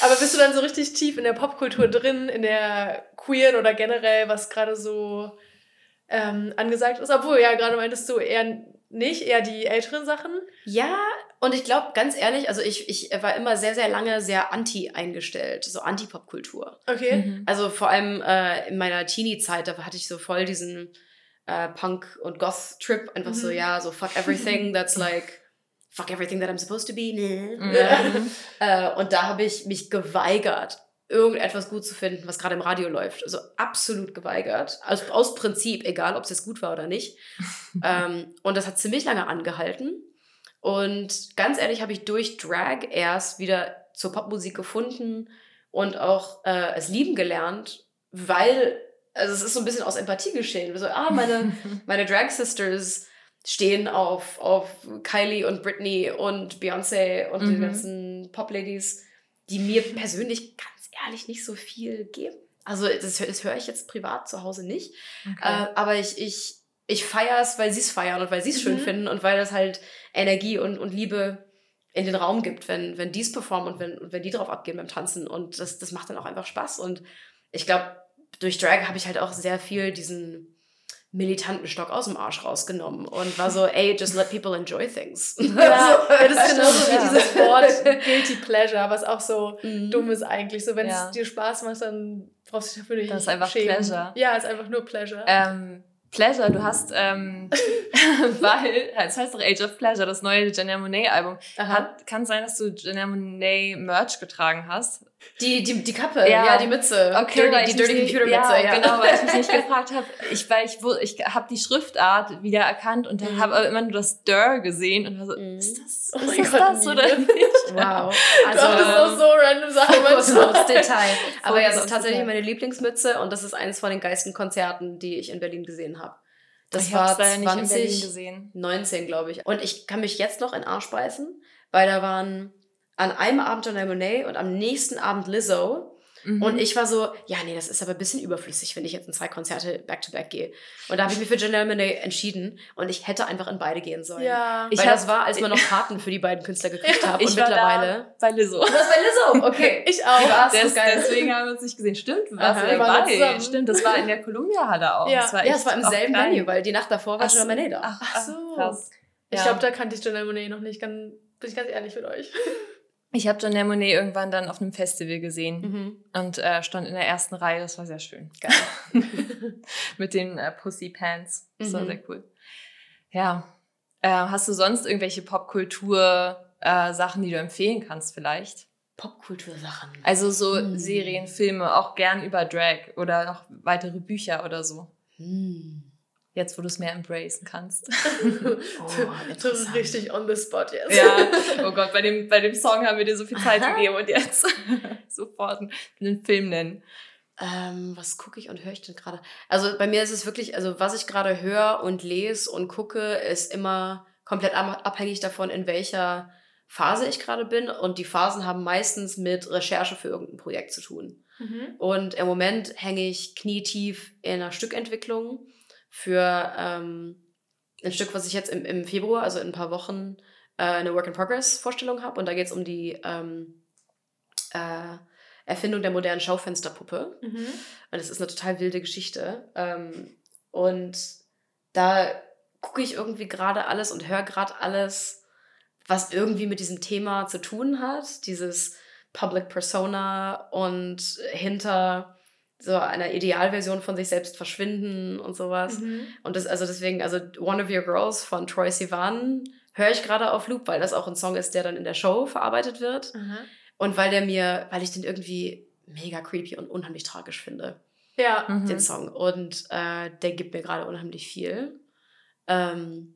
aber bist du dann so richtig tief in der Popkultur drin, in der queeren oder generell, was gerade so ähm, angesagt ist? Obwohl, ja, gerade meintest du eher nicht, eher die älteren Sachen? Ja, und ich glaube, ganz ehrlich, also ich, ich war immer sehr, sehr lange sehr anti eingestellt, so Anti-Popkultur. Okay. Mhm. Also vor allem äh, in meiner Teenie-Zeit, da hatte ich so voll diesen äh, Punk- und Goth-Trip. Einfach mhm. so, ja, so fuck everything that's like, fuck everything that I'm supposed to be. Ne? Mhm. äh, und da habe ich mich geweigert, irgendetwas gut zu finden, was gerade im Radio läuft. Also absolut geweigert. Also aus Prinzip, egal ob es jetzt gut war oder nicht. ähm, und das hat ziemlich lange angehalten. Und ganz ehrlich habe ich durch Drag erst wieder zur Popmusik gefunden und auch äh, es lieben gelernt, weil also es ist so ein bisschen aus Empathie geschehen. So, ah, meine, meine Drag Sisters stehen auf, auf Kylie und Britney und Beyoncé und mhm. die ganzen Pop-Ladies, die mir persönlich ganz ehrlich nicht so viel geben. Also das, das höre ich jetzt privat zu Hause nicht. Okay. Äh, aber ich, ich, ich feiere es, weil sie es feiern und weil sie es mhm. schön finden und weil das halt Energie und, und Liebe in den Raum gibt, wenn, wenn die es performen und wenn, wenn die drauf abgehen beim Tanzen. Und das, das macht dann auch einfach Spaß. Und ich glaube, durch Drag habe ich halt auch sehr viel diesen militanten Stock aus dem Arsch rausgenommen und war so, ey, just let people enjoy things. Ja, das ist genauso wie dieses Wort Guilty Pleasure, was auch so mhm. dumm ist eigentlich. So, wenn ja. es dir Spaß macht, dann brauchst du dich dafür nicht Das ist einfach schämen. Pleasure. Ja, ist einfach nur Pleasure. Ähm, Pleasure, du hast, ähm, weil, es heißt doch Age of Pleasure, das neue Janelle Monet Album. Hat, kann sein, dass du Janelle Monet Merch getragen hast. Die, die, die Kappe, ja, ja die Mütze. Okay, Dirty, die Dirty Computer Mütze, ja, ja. Genau, weil ich mich nicht gefragt habe. Ich, weil ich, ich habe die Schriftart wieder erkannt und mhm. habe immer nur das Dör gesehen und war so, mhm. ist das, oh ist das, Gott, das oder nicht? Wow. Also, du auch so random Sachen. Fokus Detail. Aber ja, es ist tatsächlich meine Lieblingsmütze und das ist eines von den geilsten Konzerten, die ich in Berlin gesehen habe. Das ich war 2019, glaube ich. Und ich kann mich jetzt noch in Arsch beißen, weil da waren an einem Abend Janelle Monet und am nächsten Abend Lizzo. Mhm. Und ich war so, ja, nee, das ist aber ein bisschen überflüssig, wenn ich jetzt in zwei Konzerte back-to-back -back gehe. Und da habe ich mich für Janelle Monet entschieden und ich hätte einfach in beide gehen sollen. Ja. Ich Weil das war, als man noch Karten für die beiden Künstler gekriegt ja, hat. Und mittlerweile. bei Lizzo. Du warst bei Lizzo? Okay. ich auch. Des, deswegen haben wir uns nicht gesehen. Stimmt, du warst ja dabei. Stimmt, das war in der Columbia-Halle auch. Ja, das war, ja, es war im selben Venue, weil die Nacht davor war Janelle Monet da. Ach, ach so. Krass. Ich glaube, da kannte ich Janelle Monet noch nicht, bin ich ganz ehrlich mit euch. Ich habe John Monet irgendwann dann auf einem Festival gesehen mhm. und äh, stand in der ersten Reihe. Das war sehr schön. Geil. Mit den äh, Pussy Pants. Das mhm. war sehr cool. Ja. Äh, hast du sonst irgendwelche Popkultur-Sachen, äh, die du empfehlen kannst vielleicht? Popkultur-Sachen. Also so hm. Serien, Filme, auch gern über Drag oder noch weitere Bücher oder so. Hm. Jetzt, wo du es mehr embracen kannst. oh, das ist richtig on the spot jetzt. Ja, oh Gott, bei dem, bei dem Song haben wir dir so viel Zeit Aha. gegeben und jetzt sofort einen Film nennen. Ähm, was gucke ich und höre ich denn gerade? Also bei mir ist es wirklich, also was ich gerade höre und lese und gucke, ist immer komplett abhängig davon, in welcher Phase ich gerade bin. Und die Phasen haben meistens mit Recherche für irgendein Projekt zu tun. Mhm. Und im Moment hänge ich knietief in einer Stückentwicklung für ähm, ein Stück, was ich jetzt im, im Februar, also in ein paar Wochen, äh, eine Work-in-Progress-Vorstellung habe. Und da geht es um die ähm, äh, Erfindung der modernen Schaufensterpuppe. Mhm. Und es ist eine total wilde Geschichte. Ähm, und da gucke ich irgendwie gerade alles und höre gerade alles, was irgendwie mit diesem Thema zu tun hat. Dieses Public Persona und hinter so einer Idealversion von sich selbst verschwinden und sowas. Mhm. Und das, also deswegen, also One of Your Girls von Troy Sivan höre ich gerade auf Loop, weil das auch ein Song ist, der dann in der Show verarbeitet wird. Mhm. Und weil der mir, weil ich den irgendwie mega creepy und unheimlich tragisch finde. Ja. Mhm. Den Song. Und äh, der gibt mir gerade unheimlich viel. Ähm,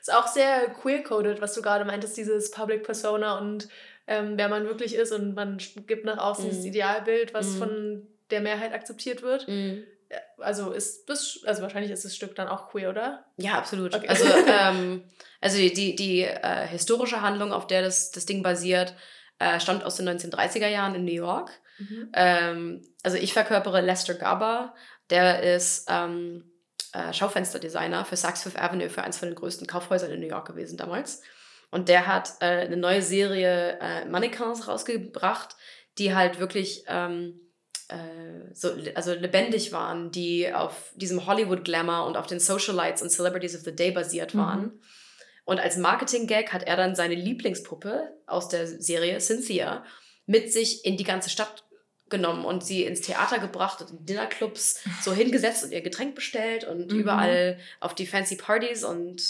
ist auch sehr queer-coded, was du gerade meintest, dieses Public Persona und ähm, wer man wirklich ist und man gibt nach außen dieses mhm. Idealbild, was mhm. von der Mehrheit akzeptiert wird. Mhm. Also ist das, also wahrscheinlich ist das Stück dann auch queer, oder? Ja, absolut. Okay. Also, ähm, also die, die, die äh, historische Handlung, auf der das, das Ding basiert, äh, stammt aus den 1930er Jahren in New York. Mhm. Ähm, also ich verkörpere Lester Garber, der ist ähm, äh, Schaufensterdesigner für Saks Fifth Avenue, für eins von den größten Kaufhäusern in New York gewesen damals. Und der hat äh, eine neue Serie äh, Mannequins rausgebracht, die halt wirklich ähm, äh, so, also lebendig waren, die auf diesem Hollywood-Glamour und auf den Socialites und Celebrities of the Day basiert mhm. waren. Mhm. Und als Marketing-Gag hat er dann seine Lieblingspuppe aus der Serie, Cynthia, mit sich in die ganze Stadt genommen und sie ins Theater gebracht und in Dinnerclubs so hingesetzt und ihr Getränk bestellt und mhm. überall auf die fancy Partys und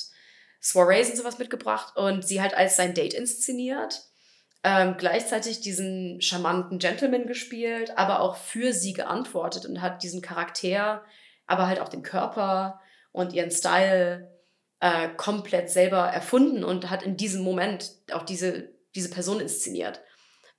Soirees und sowas mitgebracht und sie halt als sein Date inszeniert ähm, gleichzeitig diesen charmanten Gentleman gespielt, aber auch für sie geantwortet und hat diesen Charakter, aber halt auch den Körper und ihren Style äh, komplett selber erfunden und hat in diesem Moment auch diese, diese Person inszeniert,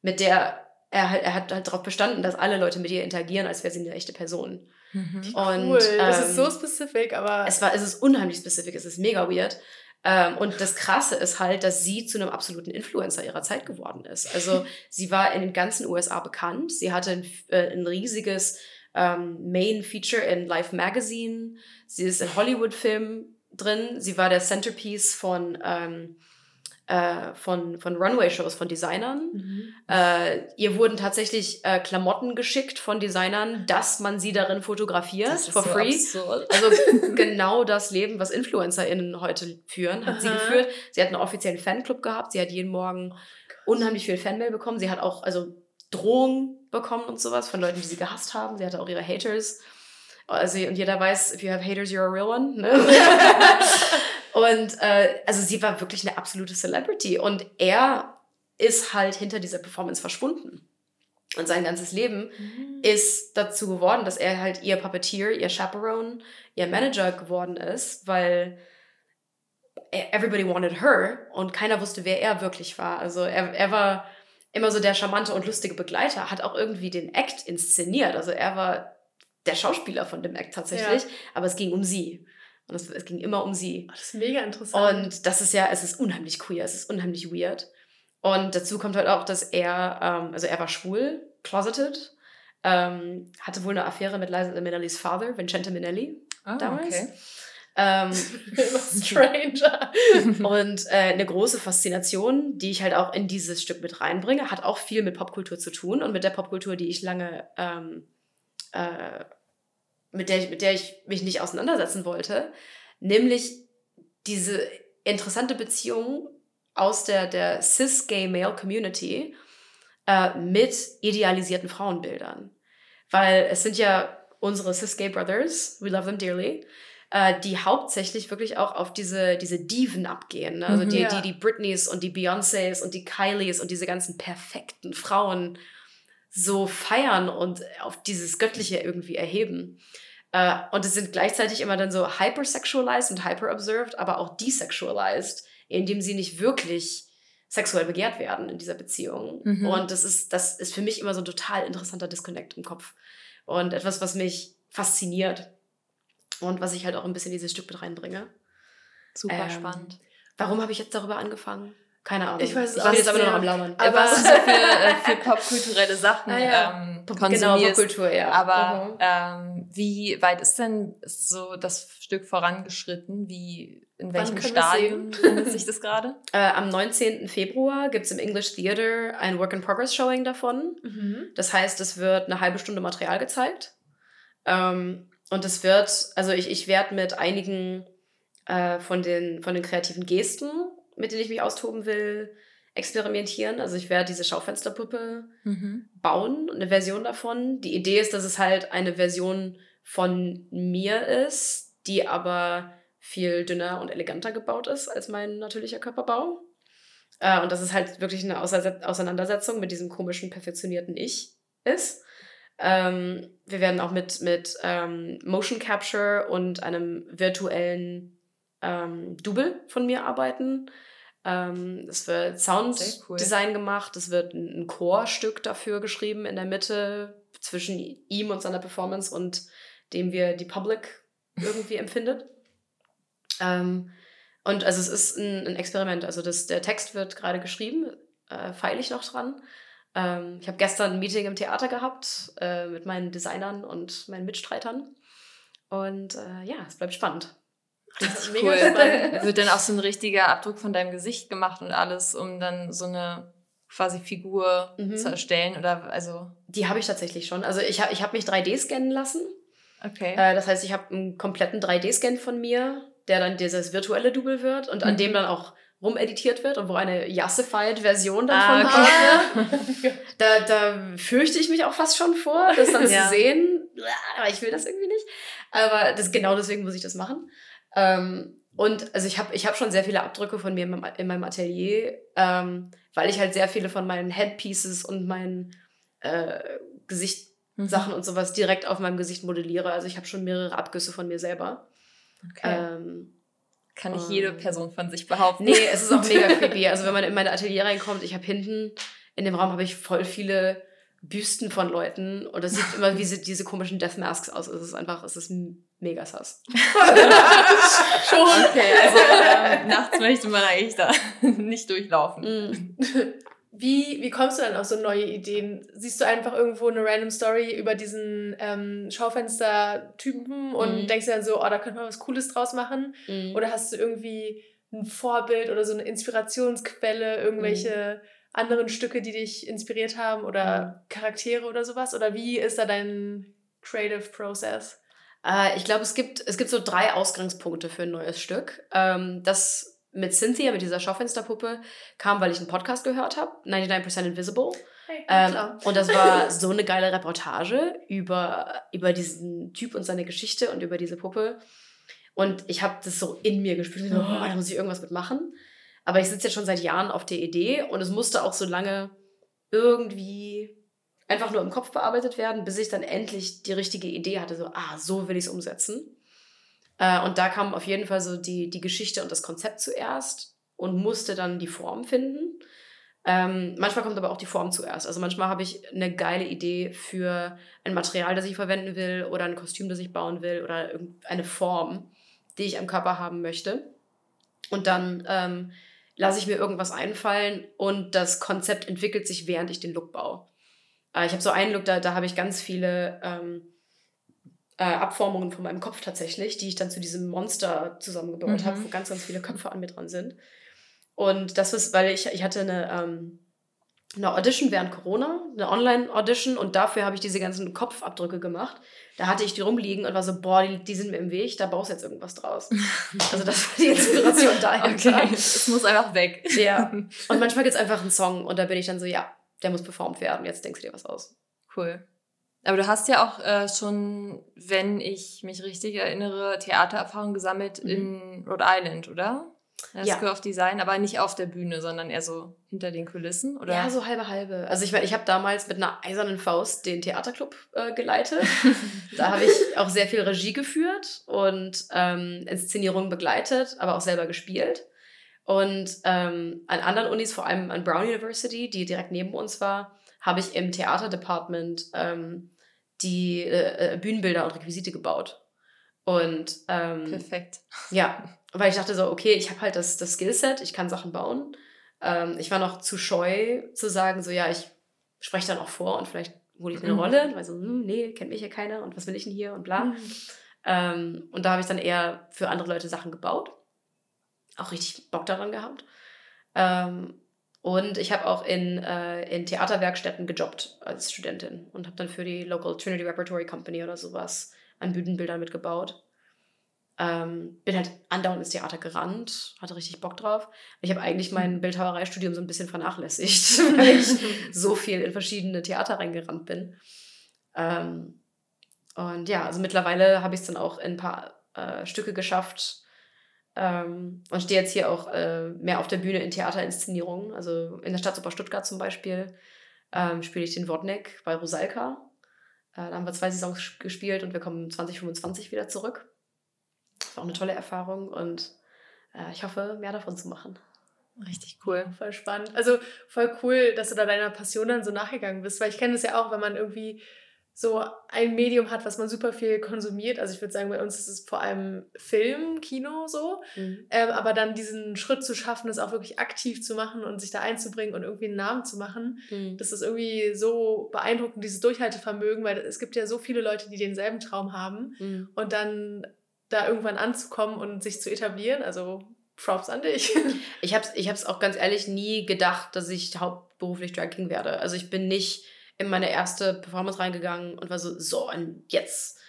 mit der er, halt, er hat halt darauf bestanden, dass alle Leute mit ihr interagieren, als wäre sie eine echte Person. Mhm. Und, cool, das ähm, ist so spezifisch, aber. Es, war, es ist unheimlich spezifisch, es ist mega weird. Ähm, und das Krasse ist halt, dass sie zu einem absoluten Influencer ihrer Zeit geworden ist. Also sie war in den ganzen USA bekannt. Sie hatte ein, äh, ein riesiges ähm, Main Feature in Life Magazine. Sie ist in Hollywood-Filmen drin. Sie war der Centerpiece von ähm, äh, von, von Runway-Shows von Designern. Mhm. Äh, ihr wurden tatsächlich äh, Klamotten geschickt von Designern, dass man sie darin fotografiert, for so free. Absurd. Also genau das Leben, was InfluencerInnen heute führen, hat Aha. sie geführt. Sie hat einen offiziellen Fanclub gehabt, sie hat jeden Morgen oh unheimlich viel Fanmail bekommen. Sie hat auch also Drohungen bekommen und sowas von Leuten, die sie gehasst haben. Sie hatte auch ihre Haters. Also, und jeder weiß, if you have haters, you're a real one. Ne? Und äh, also sie war wirklich eine absolute Celebrity. Und er ist halt hinter dieser Performance verschwunden. Und sein ganzes Leben mhm. ist dazu geworden, dass er halt ihr Puppeteer, ihr Chaperone, ihr Manager geworden ist, weil everybody wanted her und keiner wusste, wer er wirklich war. Also er, er war immer so der charmante und lustige Begleiter, hat auch irgendwie den Act inszeniert. Also er war der Schauspieler von dem Act tatsächlich, ja. aber es ging um sie. Und es, es ging immer um sie. Das ist mega interessant. Und das ist ja, es ist unheimlich queer, es ist unheimlich weird. Und dazu kommt halt auch, dass er, ähm, also er war schwul, closeted, ähm, hatte wohl eine Affäre mit Liza Minnellis Vater, Vincente Minnelli, oh, damals. Okay. Ähm, Stranger. und äh, eine große Faszination, die ich halt auch in dieses Stück mit reinbringe, hat auch viel mit Popkultur zu tun und mit der Popkultur, die ich lange ähm, äh, mit der, ich, mit der ich mich nicht auseinandersetzen wollte, nämlich diese interessante Beziehung aus der, der cis-gay-male-Community äh, mit idealisierten Frauenbildern. Weil es sind ja unsere cis-gay brothers, we love them dearly, äh, die hauptsächlich wirklich auch auf diese, diese Diven abgehen. Ne? Also Mhm. die, Ja. die, die Britneys und die Beyoncés und die Kylies und diese ganzen perfekten Frauen so feiern und auf dieses Göttliche irgendwie erheben. Äh, und es sind gleichzeitig immer dann so hypersexualized und hyperobserved, aber auch desexualized, indem sie nicht wirklich sexuell begehrt werden in dieser Beziehung. Mhm. Und das ist, das ist für mich immer so ein total interessanter Disconnect im Kopf. Und etwas, was mich fasziniert und was ich halt auch ein bisschen in dieses Stück mit reinbringe. Super Ähm, spannend. Warum habe ich jetzt darüber angefangen? Keine Ahnung. Ich weiß es ich auch bin jetzt aber nur noch am Labern. Aber- was so für, äh, popkulturelle Sachen Ah, ja. ähm, Genau, konsumierst. Popkultur, ja. Aber Mhm. ähm, wie weit ist denn so das Stück vorangeschritten? Wie, in welchem Stadium befindet sich das gerade? Äh, am 19. Februar gibt es im English Theater ein Work-in-Progress-Showing davon. Mhm. Das heißt, es wird eine halbe Stunde Material gezeigt. Ähm, und es wird, also ich, ich werde mit einigen äh, von, den, von den kreativen Gesten, mit denen ich mich austoben will, experimentieren. Also ich werde diese Schaufensterpuppe Mhm. bauen, eine Version davon. Die Idee ist, dass es halt eine Version von mir ist, die aber viel dünner und eleganter gebaut ist als mein natürlicher Körperbau. Äh, und dass es halt wirklich eine Auseinandersetzung mit diesem komischen, perfektionierten Ich ist. Ähm, wir werden auch mit, mit ähm, Motion Capture und einem virtuellen ähm, Double von mir arbeiten. Ähm, es wird Sehr cool. Sounddesign gemacht, es wird ein, ein Chorstück dafür geschrieben in der Mitte zwischen ihm und seiner Performance und dem wir die Public irgendwie empfindet. Ähm, und also es ist ein, ein Experiment. Also das, der Text wird gerade geschrieben, äh, feile ich noch dran. Ähm, ich habe gestern ein Meeting im Theater gehabt äh, mit meinen Designern und meinen Mitstreitern. Und äh, ja, es bleibt spannend. Richtig Mega cool. spannend. Wird dann auch so ein richtiger Abdruck von deinem Gesicht gemacht und alles, um dann so eine quasi Figur Mhm. zu erstellen? Oder also, Die habe ich tatsächlich schon. Also ich habe ich hab mich 3D scannen lassen. okay. Äh, das heißt, ich habe einen kompletten 3D-Scan von mir, der dann dieses virtuelle Double wird und an Mhm. dem dann auch rumeditiert wird und wo eine Yassified-Version dann Ah, von okay. wird. Da, da fürchte ich mich auch fast schon vor, das dann Ja. zu sehen. Aber ich will das irgendwie nicht. Aber das, genau deswegen muss ich das machen. Ähm, und also ich habe ich hab schon sehr viele Abdrücke von mir in meinem, in meinem Atelier, ähm, weil ich halt sehr viele von meinen Headpieces und meinen äh, Gesicht Mhm. Sachen und sowas direkt auf meinem Gesicht modelliere. Also ich habe schon mehrere Abgüsse von mir selber. Okay. Ähm, Kann nicht ähm, jede Person von sich behaupten. nee, es ist auch mega creepy. Also wenn man in meine Atelier reinkommt, ich habe hinten in dem Raum habe ich voll viele Büsten von Leuten und das sieht immer wie sie, diese komischen Death Masks aus. Es ist einfach, es ist mega sass. Schon. Okay, also ähm, nachts möchte man eigentlich da nicht durchlaufen. Mm. Wie, wie kommst du dann auf so neue Ideen? Siehst du einfach irgendwo eine random Story über diesen ähm, Schaufenster-Typen und Mhm. denkst dir dann so, oh, da könnte man was Cooles draus machen? Mm. Oder hast du irgendwie ein Vorbild oder so eine Inspirationsquelle, irgendwelche anderen Stücke, die dich inspiriert haben oder Charaktere oder sowas? Oder wie ist da dein Creative Process? Äh, ich glaube, es gibt, es gibt so drei Ausgangspunkte für ein neues Stück. Ähm, das mit Cynthia, mit dieser Schaufensterpuppe, kam, weil ich einen Podcast gehört habe, 99% Invisible. Hey, Ähm, klar. und das war so eine geile Reportage über, über diesen Typ und seine Geschichte und über diese Puppe. Und ich habe das so in mir gespürt. Oh, da muss ich irgendwas mitmachen. Aber ich sitze jetzt schon seit Jahren auf der Idee und es musste auch so lange irgendwie einfach nur im Kopf bearbeitet werden, bis ich dann endlich die richtige Idee hatte. So, ah, so will ich es umsetzen. Äh, und da kam auf jeden Fall so die, die Geschichte und das Konzept zuerst und musste dann die Form finden. Ähm, manchmal kommt aber auch die Form zuerst. Also manchmal habe ich eine geile Idee für ein Material, das ich verwenden will oder ein Kostüm, das ich bauen will oder irgendeine Form, die ich am Körper haben möchte. Und dann ähm, lasse ich mir irgendwas einfallen und das Konzept entwickelt sich, während ich den Look baue. Äh, ich habe so einen Look, da, da habe ich ganz viele ähm, äh, Abformungen von meinem Kopf tatsächlich, die ich dann zu diesem Monster zusammengebaut Mhm. habe, wo ganz, ganz viele Köpfe an mir dran sind. Und das ist, weil ich, ich hatte eine, ähm, eine Audition während Corona, eine Online-Audition und dafür habe ich diese ganzen Kopfabdrücke gemacht. Da hatte ich die rumliegen und war so, boah, die, die sind mir im Weg, da baust du jetzt irgendwas draus. Also das war die Inspiration dahinter. Okay, es muss einfach weg. Ja. Und manchmal gibt es einfach einen Song und da bin ich dann so, ja, der muss performt werden, jetzt denkst du dir was aus. Cool. Aber du hast ja auch äh, schon, wenn ich mich richtig erinnere, Theatererfahrung gesammelt mhm. in Rhode Island, oder? Das ja. auf Design, aber nicht auf der Bühne, sondern eher so hinter den Kulissen, oder? Ja, so halbe halbe. Also ich meine, ich habe damals mit einer eisernen Faust den Theaterclub äh, geleitet. da habe ich auch sehr viel Regie geführt und ähm, Inszenierungen begleitet, aber auch selber gespielt. Und ähm, an anderen Unis, vor allem an Brown University, die direkt neben uns war, habe ich im Theaterdepartment ähm, die äh, äh Bühnenbilder und Requisite gebaut. Und ähm, perfekt. Ja, weil ich dachte so, okay, ich habe halt das, das Skillset, ich kann Sachen bauen. Ähm, ich war noch zu scheu zu sagen, so ja, ich spreche dann auch vor und vielleicht hole ich mir eine mhm. Rolle, weil so, hm, nee, kennt mich ja keiner und was will ich denn hier und bla. Mhm. Ähm, und da habe ich dann eher für andere Leute Sachen gebaut. Auch richtig Bock daran gehabt. Ähm, und ich habe auch in, äh, in Theaterwerkstätten gejobbt als Studentin und habe dann für die Local Trinity Repertory Company oder sowas an Bühnenbildern mitgebaut. Ähm, bin halt andauernd ins Theater gerannt, hatte richtig Bock drauf. Ich habe eigentlich mein hm. Bildhauereistudium so ein bisschen vernachlässigt, weil ich so viel in verschiedene Theater reingerannt bin. Ähm, und ja, also mittlerweile habe ich es dann auch in ein paar äh, Stücke geschafft ähm, und stehe jetzt hier auch äh, mehr auf der Bühne in Theaterinszenierungen. Also in der Staatsoper Stuttgart zum Beispiel ähm, spiele ich den Wodneck bei Rosalka. Äh, da haben wir zwei Saisons gespielt und wir kommen 2025 wieder zurück. Das war auch eine tolle Erfahrung und äh, ich hoffe, mehr davon zu machen. Richtig cool. Voll spannend. Also voll cool, dass du da deiner Passion dann so nachgegangen bist, weil ich kenne das ja auch, wenn man irgendwie so ein Medium hat, was man super viel konsumiert. Also ich würde sagen, bei uns ist es vor allem Film, Kino so. Mhm. Ähm, aber dann diesen Schritt zu schaffen, das auch wirklich aktiv zu machen und sich da einzubringen und irgendwie einen Namen zu machen, mhm. das ist irgendwie so beeindruckend, dieses Durchhaltevermögen, weil es gibt ja so viele Leute, die denselben Traum haben mhm. und dann da irgendwann anzukommen und sich zu etablieren. Also Props an dich. Ich habe es ich hab's auch ganz ehrlich nie gedacht, dass ich hauptberuflich Drag King werde. Also ich bin nicht in meine erste Performance reingegangen und war so, so, und jetzt,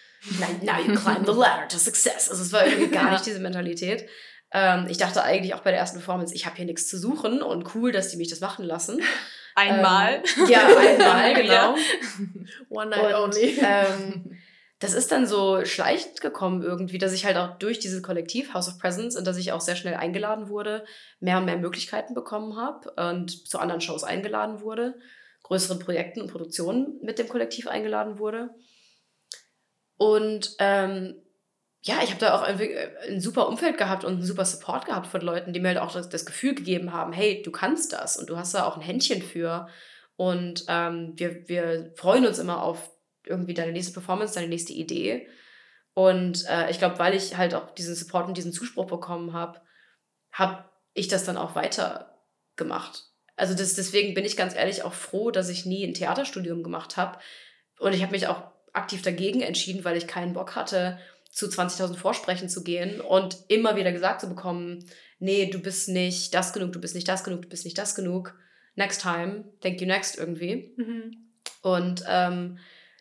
now, you climb the ladder to success. Also es war irgendwie gar nicht diese Mentalität. Ähm, ich dachte eigentlich auch bei der ersten Performance, ich habe hier nichts zu suchen und cool, dass die mich das machen lassen. Einmal. Ähm, ja, einmal, genau. One night und, only. Ähm, das ist dann so schleichend gekommen irgendwie, dass ich halt auch durch dieses Kollektiv House of Presence und dass ich auch sehr schnell eingeladen wurde, mehr und mehr Möglichkeiten bekommen habe und zu anderen Shows eingeladen wurde, größeren Projekten und Produktionen mit dem Kollektiv eingeladen wurde. Und ähm, ja, ich habe da auch ein, ein, super Umfeld gehabt und einen super Support gehabt von Leuten, die mir halt auch das, das, Gefühl gegeben haben, hey, du kannst das und du hast da auch ein Händchen für. Und ähm, wir, wir freuen uns immer auf irgendwie deine nächste Performance, deine nächste Idee. Und äh, ich glaube, weil ich halt auch diesen Support und diesen Zuspruch bekommen habe, habe ich das dann auch weiter gemacht. Also das, deswegen bin ich ganz ehrlich auch froh, dass ich nie ein Theaterstudium gemacht habe. Und ich habe mich auch aktiv dagegen entschieden, weil ich keinen Bock hatte, zu 20.000 Vorsprechen zu gehen und immer wieder gesagt zu bekommen, nee, du bist nicht das genug, du bist nicht das genug, du bist nicht das genug. Next time, thank you next irgendwie. Mhm. Und ähm,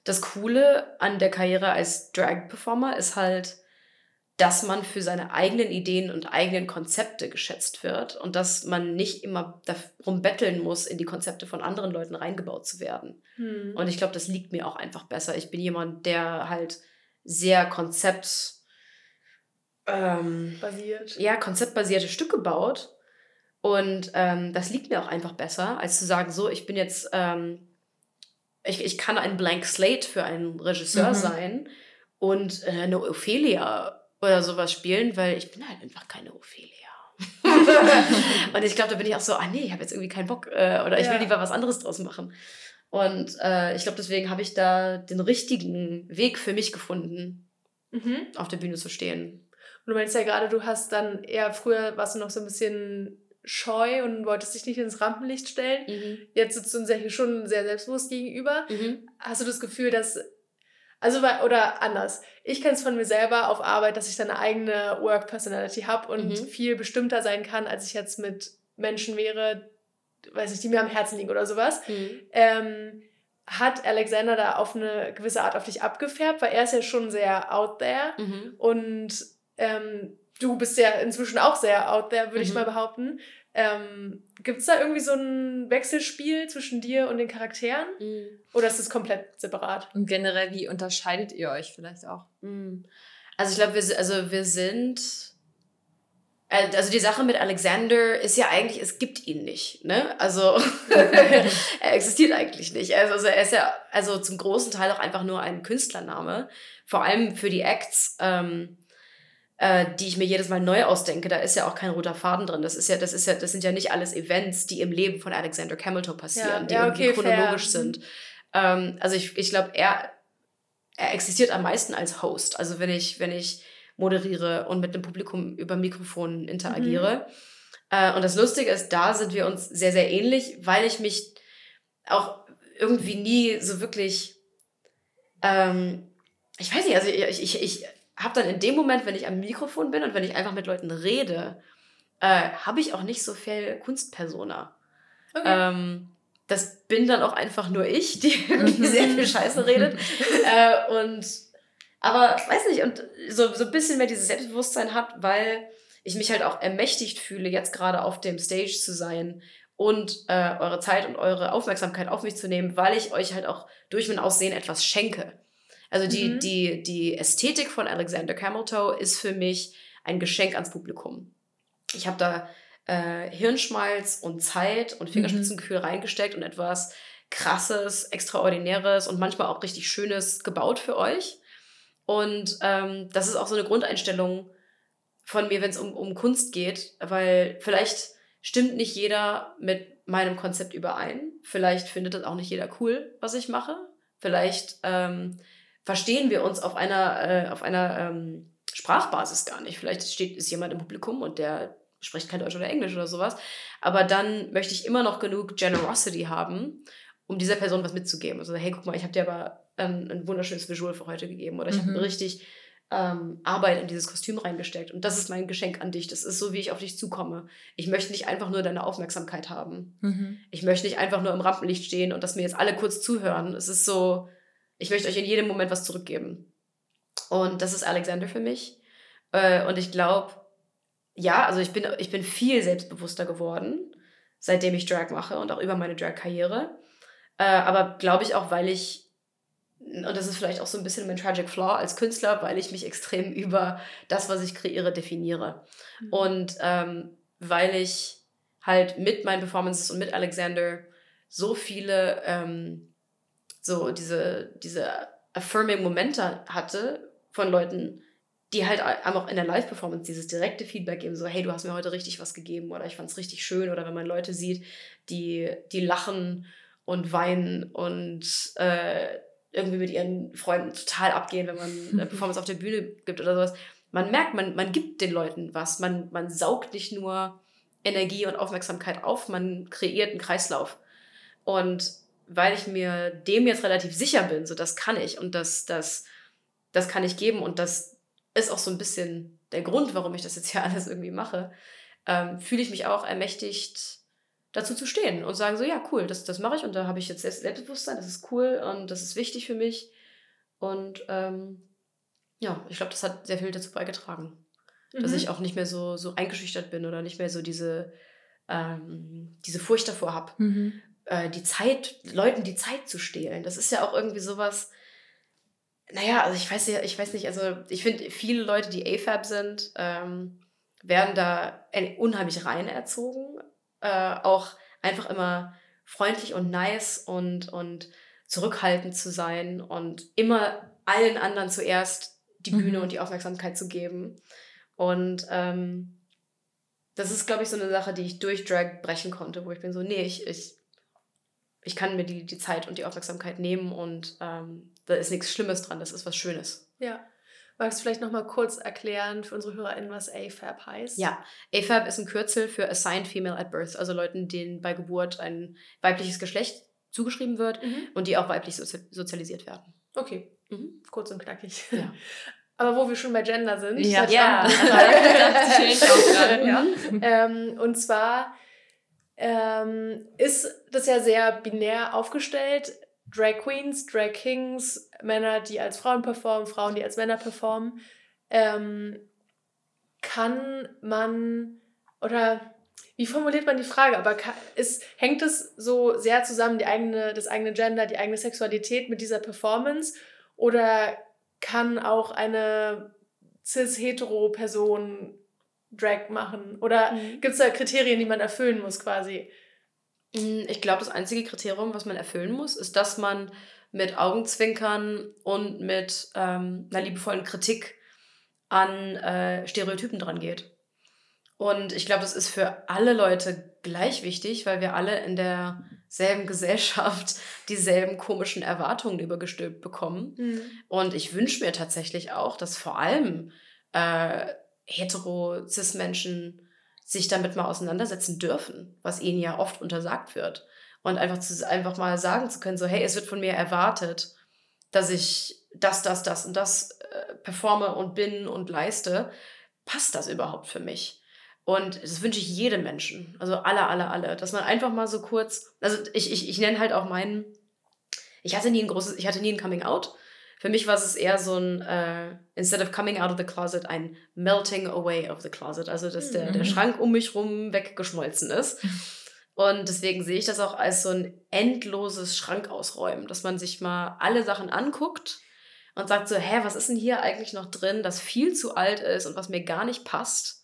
das Coole an der Karriere als Drag-Performer ist halt, dass man für seine eigenen Ideen und eigenen Konzepte geschätzt wird und dass man nicht immer darum betteln muss, in die Konzepte von anderen Leuten reingebaut zu werden. Hm. Und ich glaube, das liegt mir auch einfach besser. Ich bin jemand, der halt sehr konzept ähm, basiert. Ja, konzeptbasierte Stücke baut. Und ähm, das liegt mir auch einfach besser, als zu sagen, so, ich bin jetzt ähm, ich, ich kann ein Blank Slate für einen Regisseur mhm. sein und äh, eine Ophelia oder sowas spielen, weil ich bin halt einfach keine Ophelia. und ich glaube, da bin ich auch so, ah nee, ich habe jetzt irgendwie keinen Bock äh, oder ich will lieber was anderes draus machen. Und äh, ich glaube, deswegen habe ich da den richtigen Weg für mich gefunden, mhm. auf der Bühne zu stehen. Und du meinst ja gerade, du hast dann eher früher warst du noch so ein bisschen scheu und wolltest dich nicht ins Rampenlicht stellen. Mhm. Jetzt sitzt du uns ja hier schon sehr selbstbewusst gegenüber. Mhm. Hast du das Gefühl, dass, also, oder anders, ich kenne es von mir selber auf Arbeit, dass ich dann eine eigene Work-Personality habe und mhm. viel bestimmter sein kann, als ich jetzt mit Menschen wäre, weiß ich, die mir am Herzen liegen oder sowas. Mhm. Ähm, hat Alexander da auf eine gewisse Art auf dich abgefärbt, weil er ist ja schon sehr out there mhm. und ähm, du bist ja inzwischen auch sehr out there, würde mhm. ich mal behaupten. Ähm, Gibt es da irgendwie so ein Wechselspiel zwischen dir und den Charakteren? Mhm. Oder ist es komplett separat? Und generell, wie unterscheidet ihr euch vielleicht auch? Mhm. Also ich glaube, wir, also wir sind äh, also die Sache mit Alexander ist ja eigentlich, es gibt ihn nicht, ne? Also er existiert eigentlich nicht. Also, also er ist ja also zum großen Teil auch einfach nur ein Künstlername. Vor allem für die Acts, ähm, äh, die ich mir jedes Mal neu ausdenke, da ist ja auch kein roter Faden drin. Das ist ja, das ist ja, das sind ja nicht alles Events, die im Leben von Alexander Camilton passieren, ja, die ja, okay, irgendwie chronologisch fair. sind. Ähm, also ich, ich glaube, er, er existiert am meisten als Host. Also wenn ich, wenn ich moderiere und mit dem Publikum über Mikrofon interagiere. Mhm. Äh, und das Lustige ist, da sind wir uns sehr, sehr ähnlich, weil ich mich auch irgendwie nie so wirklich, ähm, ich weiß nicht, also ich, ich, ich habe dann in dem Moment, wenn ich am Mikrofon bin und wenn ich einfach mit Leuten rede, äh, habe ich auch nicht so viel Kunstpersona. Okay. Ähm, das bin dann auch einfach nur ich, die mhm. sehr viel Scheiße redet. äh, und aber weiß nicht, und so, so ein bisschen mehr dieses Selbstbewusstsein hat, weil ich mich halt auch ermächtigt fühle, jetzt gerade auf dem Stage zu sein und äh, eure Zeit und eure Aufmerksamkeit auf mich zu nehmen, weil ich euch halt auch durch mein Aussehen etwas schenke. Also die, mhm. die, die Ästhetik von Alexander Cameltoe ist für mich ein Geschenk ans Publikum. Ich habe da äh, Hirnschmalz und Zeit und Fingerspitzengefühl mhm. reingesteckt und etwas krasses, extraordinäres und manchmal auch richtig schönes gebaut für euch. Und ähm, das ist auch so eine Grundeinstellung von mir, wenn es um, um Kunst geht, weil vielleicht stimmt nicht jeder mit meinem Konzept überein. Vielleicht findet das auch nicht jeder cool, was ich mache. Vielleicht ähm, verstehen wir uns auf einer, äh, auf einer ähm, Sprachbasis gar nicht. Vielleicht steht, ist jemand im Publikum und der spricht kein Deutsch oder Englisch oder sowas. Aber dann möchte ich immer noch genug Generosity haben, um dieser Person was mitzugeben. Also, hey, guck mal, ich habe dir aber ähm, ein wunderschönes Visual für heute gegeben oder ich mhm. habe richtig ähm, Arbeit in dieses Kostüm reingesteckt und das ist mein Geschenk an dich. Das ist so, wie ich auf dich zukomme. Ich möchte nicht einfach nur deine Aufmerksamkeit haben. Mhm. Ich möchte nicht einfach nur im Rampenlicht stehen und dass mir jetzt alle kurz zuhören. Es ist so, ich möchte euch in jedem Moment was zurückgeben. Und das ist Alexander für mich. Äh, und ich glaube, ja, also ich bin, ich bin viel selbstbewusster geworden, seitdem ich Drag mache und auch über meine Drag-Karriere. Äh, aber glaube ich auch, weil ich und das ist vielleicht auch so ein bisschen mein Tragic Flaw als Künstler, weil ich mich extrem über das, was ich kreiere, definiere. Mhm. Und ähm, weil ich halt mit meinen Performances und mit Alexander so viele ähm, so diese, diese affirming Momente hatte von Leuten, die halt auch in der Live-Performance dieses direkte Feedback geben, so hey, du hast mir heute richtig was gegeben oder ich fand es richtig schön oder wenn man Leute sieht, die, die lachen und weinen und äh, irgendwie mit ihren Freunden total abgehen, wenn man eine Performance auf der Bühne gibt oder sowas. Man merkt, man, man gibt den Leuten was. Man, man saugt nicht nur Energie und Aufmerksamkeit auf, man kreiert einen Kreislauf. Und weil ich mir dem jetzt relativ sicher bin, so das kann ich und das, das, das kann ich geben und das ist auch so ein bisschen der Grund, warum ich das jetzt hier alles irgendwie mache, ähm, fühle ich mich auch ermächtigt, dazu zu stehen und sagen so, ja, cool, das, das mache ich und da habe ich jetzt Selbstbewusstsein, das ist cool und das ist wichtig für mich. Und ähm, ja, ich glaube, das hat sehr viel dazu beigetragen, mhm. dass ich auch nicht mehr so, so eingeschüchtert bin oder nicht mehr so diese, ähm, diese Furcht davor habe, mhm. Äh, die Zeit, Leuten die Zeit zu stehlen. Das ist ja auch irgendwie sowas, naja, also ich weiß ja, ich weiß nicht, also ich finde, viele Leute, die AFAB sind, ähm, werden da unheimlich rein erzogen äh, auch einfach immer freundlich und nice und, und zurückhaltend zu sein und immer allen anderen zuerst die Bühne mhm. und die Aufmerksamkeit zu geben. Und ähm, das ist, glaube ich, so eine Sache, die ich durch Drag brechen konnte, wo ich bin so, nee, ich, ich, ich kann mir die, die Zeit und die Aufmerksamkeit nehmen und ähm, da ist nichts Schlimmes dran, das ist was Schönes. Ja. Magst du vielleicht noch mal kurz erklären für unsere HörerInnen, was AFAB heißt? Ja, AFAB ist ein Kürzel für Assigned Female at Birth, also Leuten, denen bei Geburt ein weibliches Geschlecht zugeschrieben wird mhm. und die auch weiblich sozi sozialisiert werden. Okay, mhm. kurz und knackig. Ja. Aber wo wir schon bei Gender sind. Ja, ja. ja. ähm, und zwar ähm, ist das ja sehr binär aufgestellt. Drag Queens, Drag Kings, Männer, die als Frauen performen, Frauen, die als Männer performen. Ähm, kann man oder wie formuliert man die Frage? Aber ist, hängt es so sehr zusammen, die eigene, das eigene Gender, die eigene Sexualität mit dieser Performance? Oder kann auch eine cis-hetero-Person Drag machen? Oder mhm. gibt es da Kriterien, die man erfüllen muss quasi? Mm, ich glaube, das einzige Kriterium, was man erfüllen muss, ist, dass man mit Augenzwinkern und mit ähm, einer liebevollen Kritik an äh, Stereotypen dran geht. Und ich glaube, das ist für alle Leute gleich wichtig, weil wir alle in derselben Gesellschaft dieselben komischen Erwartungen übergestülpt bekommen. Mhm. Und ich wünsche mir tatsächlich auch, dass vor allem äh, hetero-cis-Menschen sich damit mal auseinandersetzen dürfen, was ihnen ja oft untersagt wird. Und einfach, zu, einfach mal sagen zu können, so, hey, es wird von mir erwartet, dass ich das, das, das und das äh, performe und bin und leiste. Passt das überhaupt für mich? Und das wünsche ich jedem Menschen, also alle, alle, alle, dass man einfach mal so kurz, also ich, ich, ich nenne halt auch meinen, ich hatte nie ein großes, ich hatte nie ein Coming Out, für mich war es eher so ein, äh, instead of coming out of the closet, ein melting away of the closet. Also, dass der, der mhm. Schrank um mich rum weggeschmolzen ist. Und deswegen sehe ich das auch als so ein endloses Schrankausräumen, dass man sich mal alle Sachen anguckt und sagt so, hä, was ist denn hier eigentlich noch drin, das viel zu alt ist und was mir gar nicht passt,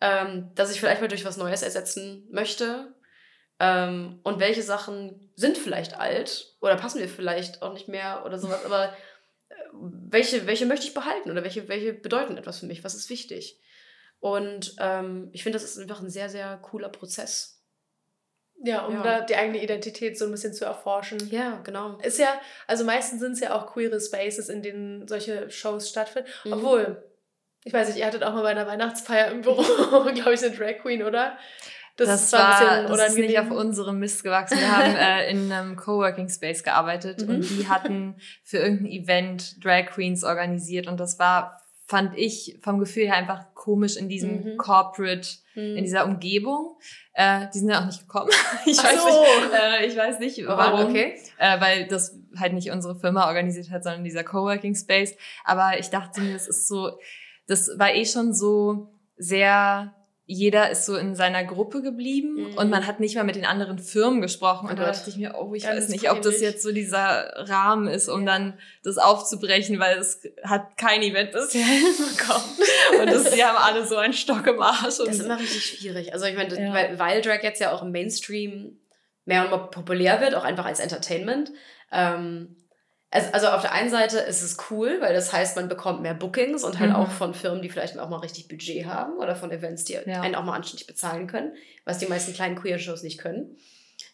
ähm, dass ich vielleicht mal durch was Neues ersetzen möchte. Ähm, und welche Sachen sind vielleicht alt oder passen mir vielleicht auch nicht mehr oder sowas, aber welche, welche möchte ich behalten oder welche, welche bedeuten etwas für mich, was ist wichtig. Und ähm, ich finde, das ist einfach ein sehr, sehr cooler Prozess. Ja, um ja. da die eigene Identität so ein bisschen zu erforschen. Ja, genau. Ist ja, also meistens sind es ja auch queere Spaces, in denen solche Shows stattfinden. Mhm. Obwohl, ich weiß nicht, ihr hattet auch mal bei einer Weihnachtsfeier im Büro, glaube ich, eine Drag Queen, oder? Das, das war, ein bisschen das ist nicht auf unserem Mist gewachsen. Wir haben äh, in einem Coworking Space gearbeitet mhm. und die hatten für irgendein Event Drag Queens organisiert und das war, fand ich vom Gefühl her einfach komisch in diesem mhm. Corporate, mhm. in dieser Umgebung. Äh, die sind ja auch nicht gekommen. ich, weiß so. nicht, äh, ich weiß nicht, warum. Okay. Äh, weil das halt nicht unsere Firma organisiert hat, sondern dieser Coworking Space. Aber ich dachte mir, das ist so, das war eh schon so sehr jeder ist so in seiner Gruppe geblieben mhm. und man hat nicht mal mit den anderen Firmen gesprochen. Oh und da dachte ich mir, oh, ich weiß nicht, ob das jetzt so dieser Rahmen ist, um dann das aufzubrechen, weil es hat kein Event bisher hinbekommen. und das, die haben alle so einen Stock im Arsch. das ist immer richtig schwierig. Also ich meine, ja. weil, weil Drag jetzt ja auch im Mainstream mehr und mehr populär wird, auch einfach als Entertainment. Ähm, also, also auf der einen Seite ist es cool, weil das heißt, man bekommt mehr Bookings und halt mhm. auch von Firmen, die vielleicht auch mal richtig Budget haben oder von Events, die ja. einen auch mal anständig bezahlen können, was die meisten kleinen Queer-Shows nicht können.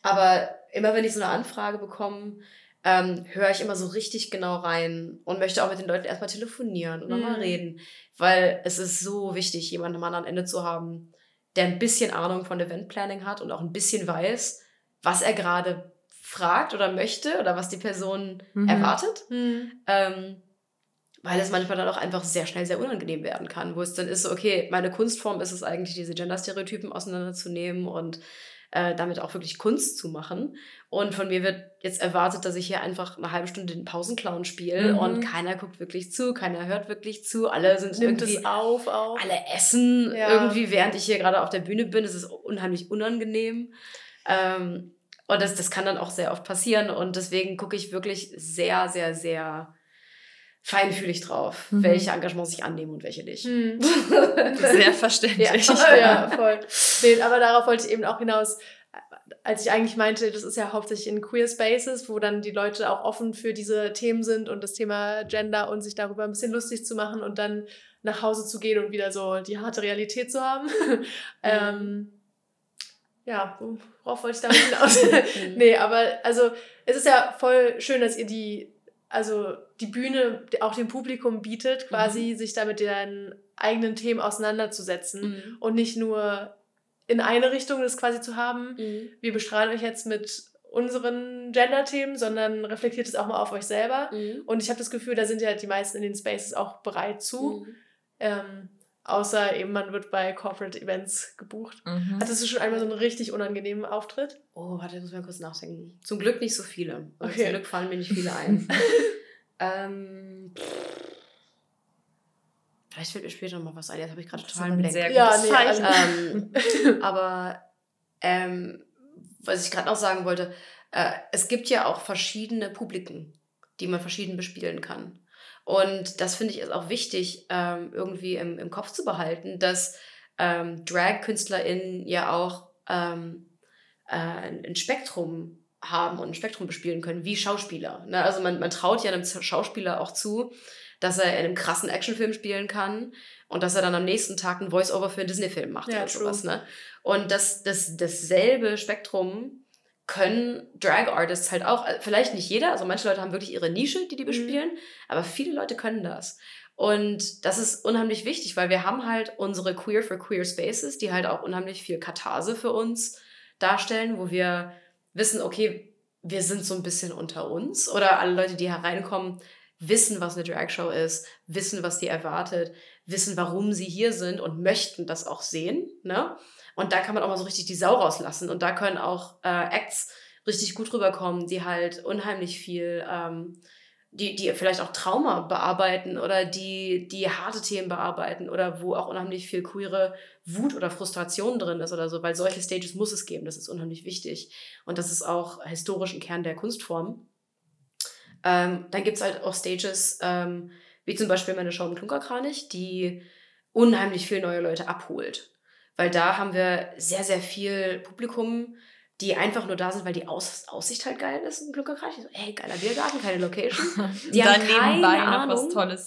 Aber immer wenn ich so eine Anfrage bekomme, ähm, höre ich immer so richtig genau rein und möchte auch mit den Leuten erstmal telefonieren und mhm. nochmal reden, weil es ist so wichtig, jemanden am anderen Ende zu haben, der ein bisschen Ahnung von Event Planning hat und auch ein bisschen weiß, was er gerade fragt oder möchte oder was die Person mhm. erwartet. Mhm. Ähm, weil es manchmal dann auch einfach sehr schnell sehr unangenehm werden kann, wo es dann ist, so, okay, meine Kunstform ist es eigentlich, diese Gender-Stereotypen auseinanderzunehmen und äh, damit auch wirklich Kunst zu machen. Und von mir wird jetzt erwartet, dass ich hier einfach eine halbe Stunde den Pausenclown spiele mhm. und keiner guckt wirklich zu, keiner hört wirklich zu, alle sind Nimmt irgendwie auf, auf. alle essen ja. irgendwie, während ich hier gerade auf der Bühne bin. Es ist unheimlich unangenehm. Ähm, und das, das kann dann auch sehr oft passieren. Und deswegen gucke ich wirklich sehr, sehr, sehr feinfühlig drauf, mhm. welche Engagements ich annehme und welche nicht. Mhm. Sehr verständlich. Ja, ja voll. Nee, aber darauf wollte ich eben auch hinaus, als ich eigentlich meinte, das ist ja hauptsächlich in Queer Spaces, wo dann die Leute auch offen für diese Themen sind und das Thema Gender und sich darüber ein bisschen lustig zu machen und dann nach Hause zu gehen und wieder so die harte Realität zu haben. Mhm. ähm, ja, worauf wollte ich damit hinaus? nee, aber also es ist ja voll schön, dass ihr die, also die Bühne auch dem Publikum bietet, quasi mhm. sich da mit den eigenen Themen auseinanderzusetzen mhm. und nicht nur in eine Richtung das quasi zu haben. Mhm. Wir bestrahlen euch jetzt mit unseren Gender-Themen, sondern reflektiert es auch mal auf euch selber. Mhm. Und ich habe das Gefühl, da sind ja die meisten in den Spaces auch bereit zu. Mhm. Ähm, Außer eben, man wird bei Corporate Events gebucht. Mhm. Hattest du schon einmal so einen richtig unangenehmen Auftritt? Oh, warte, ich muss mal kurz nachdenken. Zum Glück nicht so viele. Okay. Zum Glück fallen mir nicht viele ein. ähm, vielleicht fällt mir später noch mal was ein. Jetzt habe ich gerade total einen Blank. Ja, nee, also, ähm, aber ähm, was ich gerade noch sagen wollte, äh, es gibt ja auch verschiedene Publiken, die man verschieden bespielen kann. Und das finde ich ist auch wichtig, ähm, irgendwie im, im Kopf zu behalten, dass ähm, Drag-KünstlerInnen ja auch ähm, äh, ein Spektrum haben und ein Spektrum bespielen können, wie Schauspieler. Ne? Also man, man traut ja einem Schauspieler auch zu, dass er in einem krassen Actionfilm spielen kann und dass er dann am nächsten Tag ein Voice-Over für einen Disney-Film macht ja, oder sowas. Ne? Und das, das, dasselbe Spektrum können Drag-Artists halt auch, äh, vielleicht nicht jeder, also manche Leute haben wirklich ihre Nische, die die mhm. bespielen, mhm. aber viele Leute können das. Und das ist unheimlich wichtig, weil wir haben halt unsere Queer for Queer Spaces, die halt auch unheimlich viel Katharse für uns darstellen, wo wir wissen, okay, wir sind so ein bisschen unter uns oder alle Leute, die hereinkommen, wissen, was eine Drag-Show ist, wissen, was die erwartet, wissen, warum sie hier sind und möchten das auch sehen. Ne? Und da kann man auch mal so richtig die Sau rauslassen. Und da können auch äh, Acts richtig gut rüberkommen, die halt unheimlich viel, ähm, die, die vielleicht auch Trauma bearbeiten oder die, die harte Themen bearbeiten oder wo auch unheimlich viel queere Wut oder Frustration drin ist oder so, weil solche Stages muss es geben. Das ist unheimlich wichtig. Und das ist auch historisch ein Kern der Kunstform. Ähm, dann gibt es halt auch Stages, ähm, wie zum Beispiel meine Show im Klunkerkranich, die unheimlich viel neue Leute abholt weil da haben wir sehr, sehr viel Publikum, die einfach nur da sind, weil die Aus Aussicht halt geil ist im Glückerkreis. So, hey, geiler Biergarten, keine Location. Die haben keine Ahnung.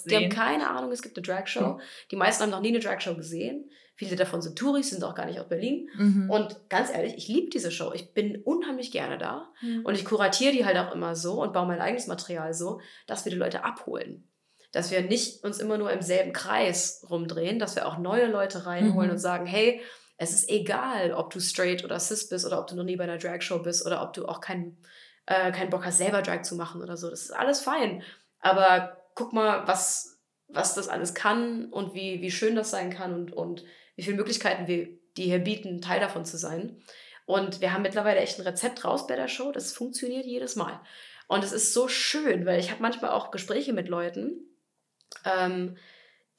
Die haben keine Ahnung, es gibt eine Dragshow. Mhm. Die meisten haben noch nie eine Dragshow gesehen. Viele davon sind Touris, sind auch gar nicht aus Berlin. Mhm. Und ganz ehrlich, ich liebe diese Show. Ich bin unheimlich gerne da. Mhm. Und ich kuratiere die halt auch immer so und baue mein eigenes Material so, dass wir die Leute abholen dass wir nicht uns immer nur im selben Kreis rumdrehen, dass wir auch neue Leute reinholen mhm. und sagen, hey, es ist egal, ob du straight oder cis bist oder ob du noch nie bei einer Dragshow bist oder ob du auch keinen äh, keinen Bock hast, selber Drag zu machen oder so. Das ist alles fein. Aber guck mal, was, was das alles kann und wie, wie schön das sein kann und, und wie viele Möglichkeiten wir die hier bieten, Teil davon zu sein. Und wir haben mittlerweile echt ein Rezept raus bei der Show. Das funktioniert jedes Mal. Und es ist so schön, weil ich habe manchmal auch Gespräche mit Leuten, ähm,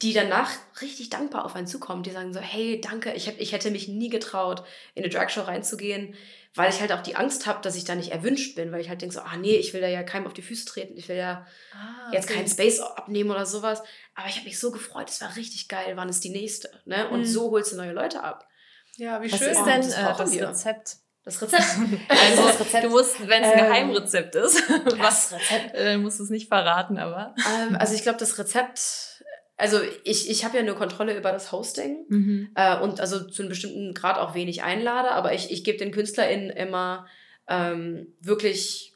die danach richtig dankbar auf einen zukommen. Die sagen so, hey, danke, ich, hab, ich hätte mich nie getraut, in eine Dragshow reinzugehen, weil ich halt auch die Angst habe, dass ich da nicht erwünscht bin, weil ich halt denke so, ah nee, ich will da ja keinem auf die Füße treten, ich will ja ah, jetzt keinen Space abnehmen oder sowas. Aber ich habe mich so gefreut, es war richtig geil, wann ist die nächste? Ne? Und mhm. so holst du neue Leute ab. Ja, wie Was schön. Ist denn das, äh, das Rezept? Das Rezept. Also, das Rezept. Du musst, wenn es ein ähm, Geheimrezept ist, was Rezept, äh, musst du es nicht verraten, aber. Ähm, also ich glaube, das Rezept, also ich, ich habe ja eine Kontrolle über das Hosting mhm. äh, und also zu einem bestimmten Grad auch wenig einlade, aber ich, ich gebe den KünstlerInnen immer ähm, wirklich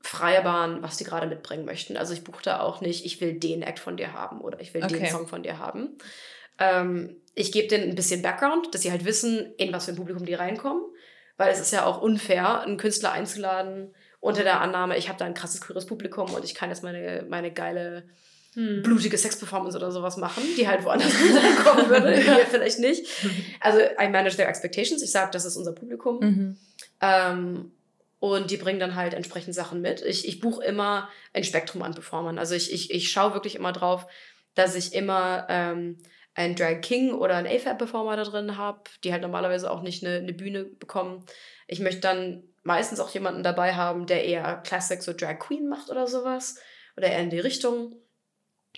freie Bahn, was die gerade mitbringen möchten. Also ich buche da auch nicht, ich will den Act von dir haben oder ich will okay. den Song von dir haben. Ähm, ich gebe denen ein bisschen Background, dass sie halt wissen, in was für ein Publikum die reinkommen. Weil es ist ja auch unfair, einen Künstler einzuladen unter der Annahme, ich habe da ein krasses queeres Publikum und ich kann jetzt meine, meine geile hm. blutige Sex-Performance oder sowas machen, die halt woanders kommen würde, hier vielleicht nicht. Also I manage their expectations. Ich sage, das ist unser Publikum. Mhm. Ähm, und die bringen dann halt entsprechend Sachen mit. Ich, ich buche immer ein Spektrum an Performern. Also ich, ich, ich schaue wirklich immer drauf, dass ich immer ähm, einen Drag King oder einen AFAB-Performer da drin habe, die halt normalerweise auch nicht eine, eine Bühne bekommen. Ich möchte dann meistens auch jemanden dabei haben, der eher Classic so Drag Queen macht oder sowas. Oder eher in die Richtung.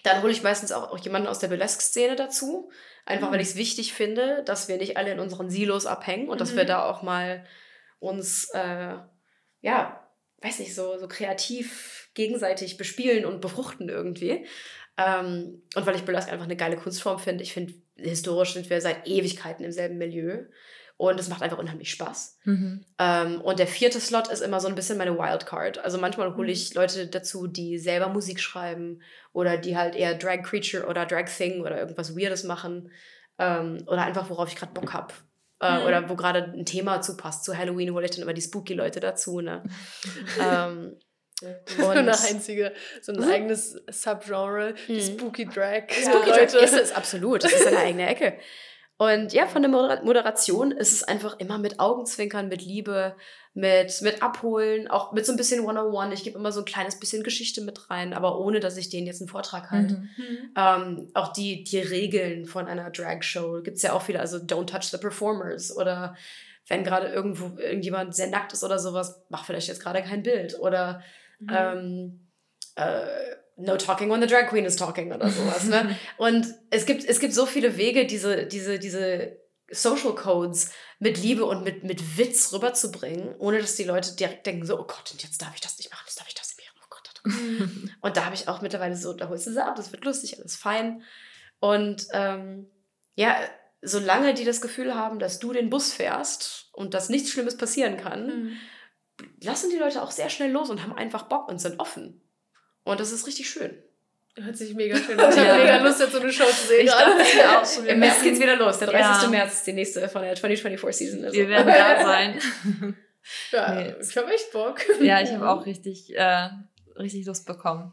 Dann hole ich meistens auch, auch jemanden aus der Burlesque-Szene dazu. Einfach mhm. weil ich es wichtig finde, dass wir nicht alle in unseren Silos abhängen und mhm. dass wir mhm. da auch mal uns, äh, ja, weiß nicht, so, so kreativ gegenseitig bespielen und befruchten irgendwie. Ähm, und weil ich Burlesque einfach eine geile Kunstform finde. Ich finde, historisch sind wir seit Ewigkeiten im selben Milieu. Und es macht einfach unheimlich Spaß. Mhm. Ähm, und der vierte Slot ist immer so ein bisschen meine Wildcard. Also manchmal hole ich mhm. Leute dazu, die selber Musik schreiben oder die halt eher Drag Creature oder Drag Thing oder irgendwas Weirdes machen. Ähm, oder einfach, worauf ich gerade Bock habe. Äh, mhm. Oder wo gerade ein Thema zu passt. Zu Halloween hole ich dann immer die spooky Leute dazu. Ne? ähm, so eine einzige, so ein mhm. eigenes Subgenre, mhm. Spooky Drag. Spooky Drag ist es, absolut. Das ist eine eigene Ecke. Und ja, von der Moderation ist es einfach immer mit Augenzwinkern, mit Liebe, mit, mit Abholen, auch mit so ein bisschen One-on-One. Ich gebe immer so ein kleines bisschen Geschichte mit rein, aber ohne, dass ich denen jetzt einen Vortrag halte. Mhm. mhm. Ähm, auch die, die Regeln von einer Drag-Show gibt es ja auch viele, also Don't Touch the Performers oder wenn gerade irgendwo irgendjemand sehr nackt ist oder sowas, mach vielleicht jetzt gerade kein Bild oder mhm. ähm, äh, no talking when the drag queen is talking oder sowas. ne? Und es gibt, es gibt so viele Wege, diese, diese, diese Social Codes mit Liebe und mit, mit Witz rüberzubringen, ohne dass die Leute direkt denken, so, oh Gott, und jetzt darf ich das nicht machen, jetzt darf ich das nicht mehr. Oh Gott, oh Gott. und da habe ich auch mittlerweile so, da holst du sie ab, das wird lustig, alles fein. Und ähm, ja, solange die das Gefühl haben, dass du den Bus fährst und dass nichts Schlimmes passieren kann, mhm. Lassen die Leute auch sehr schnell los und haben einfach Bock und sind offen. Und das ist richtig schön. Hört sich mega schön an. Ich habe mega Lust, jetzt so eine Show zu sehen. Ich gerade. auch schon Im März geht's wieder los. Der 30. Ja. März ist die nächste von der 2024 Season. Also. Wir werden da sein. ja, nee. ich habe echt Bock. Ja, ich habe auch richtig, äh, richtig Lust bekommen.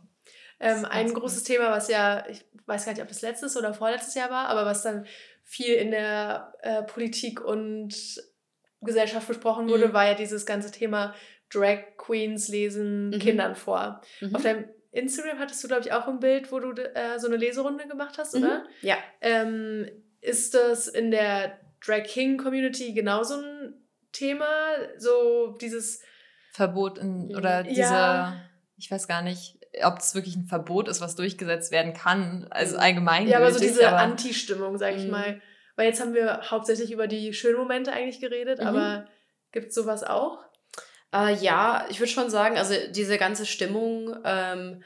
Ähm, ein großes gut. Thema, was ja, ich weiß gar nicht, ob das letztes oder vorletztes Jahr war, aber was dann viel in der äh, Politik und Gesellschaft besprochen wurde, mhm. war ja dieses ganze Thema Drag Queens lesen mhm. Kindern vor. Mhm. Auf deinem Instagram hattest du, glaube ich, auch ein Bild, wo du äh, so eine Leserunde gemacht hast, oder? Mhm. Ja. Ähm, ist das in der Drag King Community genauso ein Thema? So dieses Verbot in, oder diese, ja. ich weiß gar nicht, ob es wirklich ein Verbot ist, was durchgesetzt werden kann, also mhm. allgemein. Ja, aber so diese Anti-Stimmung, sag ich mhm. mal. Weil jetzt haben wir hauptsächlich über die schönen Momente eigentlich geredet, mhm. aber gibt es sowas auch? Äh, ja, ich würde schon sagen, also diese ganze Stimmung, ähm,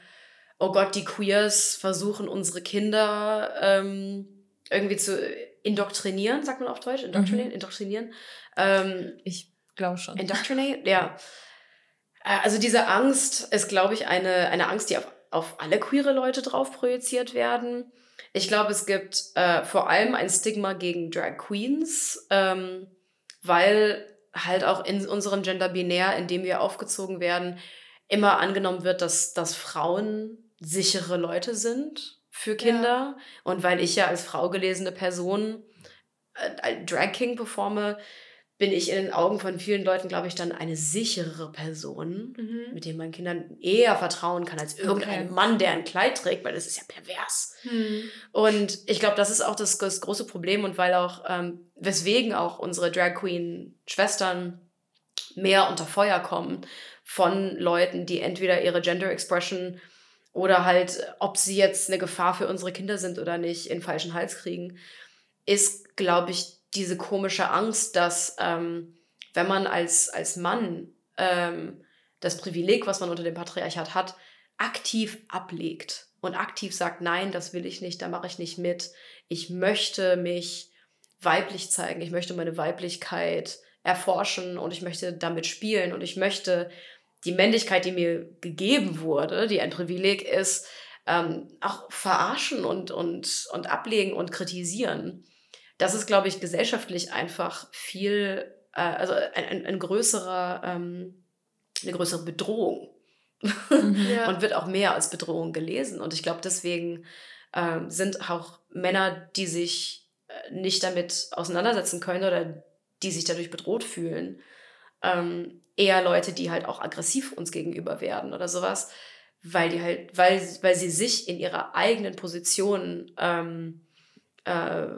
oh Gott, die Queers versuchen unsere Kinder ähm, irgendwie zu indoktrinieren, sagt man auf Deutsch? Indoktrinieren? Mhm. Indoktrinieren. Ähm, ich glaube schon. Indoctrinate, ja. Äh, also diese Angst ist, glaube ich, eine, eine Angst, die auf, auf alle queere Leute drauf projiziert werden. Ich glaube, es gibt äh, vor allem ein Stigma gegen Drag Queens, ähm, weil halt auch in unserem Gender-Binär, in dem wir aufgezogen werden, immer angenommen wird, dass, dass Frauen sichere Leute sind für Kinder. Ja. Und weil ich ja als Frau gelesene Person äh, Drag King performe, bin ich in den Augen von vielen Leuten, glaube ich, dann eine sichere Person, mhm. mit dem man Kindern eher vertrauen kann als irgendein okay. Mann, der ein Kleid trägt, weil das ist ja pervers. Mhm. Und ich glaube, das ist auch das, das, große Problem und weil auch, ähm, weswegen auch unsere Drag Queen-Schwestern mehr unter Feuer kommen von Leuten, die entweder ihre Gender Expression oder halt, ob sie jetzt eine Gefahr für unsere Kinder sind oder nicht, in falschen Hals kriegen, ist, glaube ich, diese komische Angst, dass ähm, wenn man als, als Mann ähm, das Privileg, was man unter dem Patriarchat hat, aktiv ablegt und aktiv sagt, nein, das will ich nicht, da mache ich nicht mit. Ich möchte mich weiblich zeigen, ich möchte meine Weiblichkeit erforschen und ich möchte damit spielen und ich möchte die Männlichkeit, die mir gegeben wurde, die ein Privileg ist, ähm, auch verarschen und, und, und ablegen und kritisieren das ist, glaube ich, gesellschaftlich einfach viel, äh, also ein, ein, ein größerer, ähm, eine größere Bedrohung. Mhm, ja. und wird auch mehr als Bedrohung gelesen. Und ich glaube, deswegen ähm, sind auch Männer, die sich äh, nicht damit auseinandersetzen können oder die sich dadurch bedroht fühlen, ähm, eher Leute, die halt auch aggressiv uns gegenüber werden oder sowas, weil die halt, weil, weil sie sich in ihrer eigenen Position ähm, äh,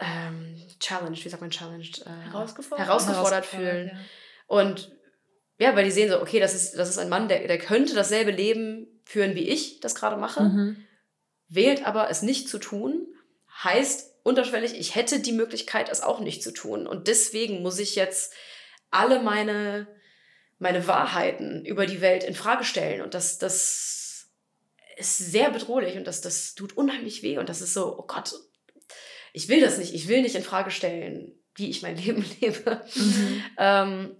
ähm, challenged, wie sagt man challenged? Äh, herausgefordert, herausgefordert fühlen. Ja. Und ja, weil die sehen so, okay, das ist, das ist ein Mann, der, der könnte dasselbe Leben führen, wie ich das gerade mache, mhm. wählt aber es nicht zu tun, heißt unterschwellig, ich hätte die Möglichkeit, es auch nicht zu tun. Und deswegen muss ich jetzt alle meine, meine Wahrheiten über die Welt in Frage stellen. Und das, das ist sehr bedrohlich und das, das tut unheimlich weh. Und das ist so, oh Gott, ich will das nicht, ich will nicht in Frage stellen, wie ich mein Leben lebe. Mhm. ähm,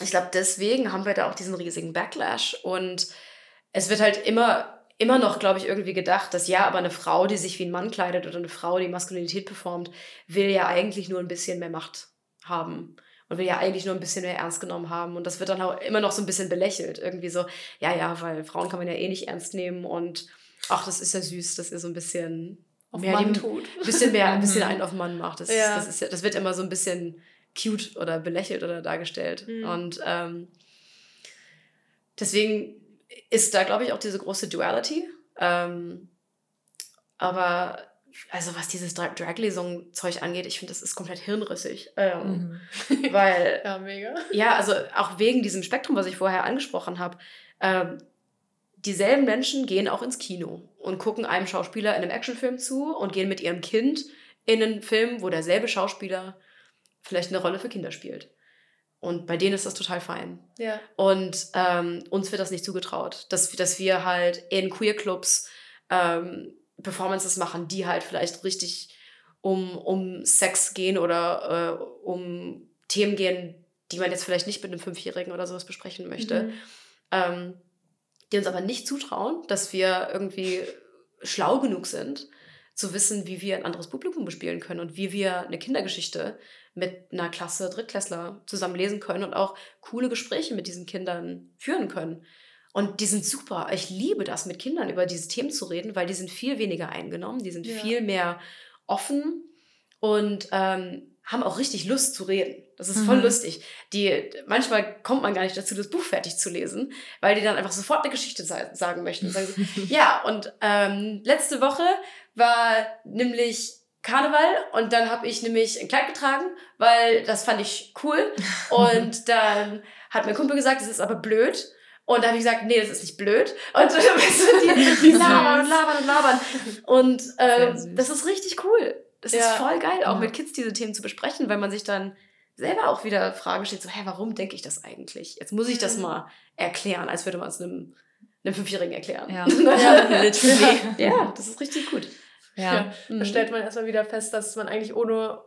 ich glaube, deswegen haben wir da auch diesen riesigen Backlash und es wird halt immer immer noch, glaube ich, irgendwie gedacht, dass ja, aber eine Frau, die sich wie ein Mann kleidet oder eine Frau, die Maskulinität performt, will ja eigentlich nur ein bisschen mehr Macht haben. und will ja eigentlich nur ein bisschen mehr ernst genommen haben. Und das wird dann auch immer noch so ein bisschen belächelt. Irgendwie so, ja, ja, weil Frauen kann man ja eh nicht ernst nehmen und ach, das ist ja süß, dass ihr so ein bisschen Auf mehr Mann tut. bisschen mehr, ein bisschen Mhm. einen auf Mann macht. Das, Ja. das, ist das wird immer so ein bisschen cute oder belächelt oder dargestellt. Mhm. Und ähm, deswegen ist da, glaube ich, auch diese große Duality. Ähm, aber also was dieses Dra- Drag-Lesung-Zeug angeht, ich finde, das ist komplett hirnrissig. Ähm, Mhm. Weil Ja, mega. ja, also auch wegen diesem Spektrum, was ich vorher angesprochen habe, ähm, dieselben Menschen gehen auch ins Kino und gucken einem Schauspieler in einem Actionfilm zu und gehen mit ihrem Kind in einen Film, wo derselbe Schauspieler vielleicht eine Rolle für Kinder spielt. Und bei denen ist das total fein. Ja. Und ähm, uns wird das nicht zugetraut, dass, dass wir halt in Queer-Clubs ähm, Performances machen, die halt vielleicht richtig um, um Sex gehen oder äh, um Themen gehen, die man jetzt vielleicht nicht mit einem Fünfjährigen oder sowas besprechen möchte. Mhm. Ähm, die uns aber nicht zutrauen, dass wir irgendwie schlau genug sind, zu wissen, wie wir ein anderes Publikum bespielen können und wie wir eine Kindergeschichte mit einer Klasse Drittklässler zusammen lesen können und auch coole Gespräche mit diesen Kindern führen können. Und die sind super. Ich liebe das, mit Kindern über diese Themen zu reden, weil die sind viel weniger eingenommen, die sind Ja. viel mehr offen und ähm, haben auch richtig Lust zu reden. Das ist voll Mhm. lustig. Die, manchmal kommt man gar nicht dazu, das Buch fertig zu lesen, weil die dann einfach sofort eine Geschichte sa sagen möchten. Und sagen so, ja, und ähm, letzte Woche war nämlich Karneval und dann habe ich nämlich ein Kleid getragen, weil das fand ich cool. Und dann hat mein Kumpel gesagt, das ist aber blöd. Und da habe ich gesagt, nee, das ist nicht blöd. Und die, die labern und labern und labern. Und ähm, das ist richtig cool. Es ist Ja. voll geil, auch Ja. mit Kids diese Themen zu besprechen, weil man sich dann selber auch wieder Fragen stellt, so, hä, warum denke ich das eigentlich? Jetzt muss ich das Mhm. mal erklären, als würde man es einem, einem Fünfjährigen erklären. Ja. Ja. Literally. ja, das ist richtig gut. Ja. Da Mhm. stellt man erstmal wieder fest, dass man eigentlich ohne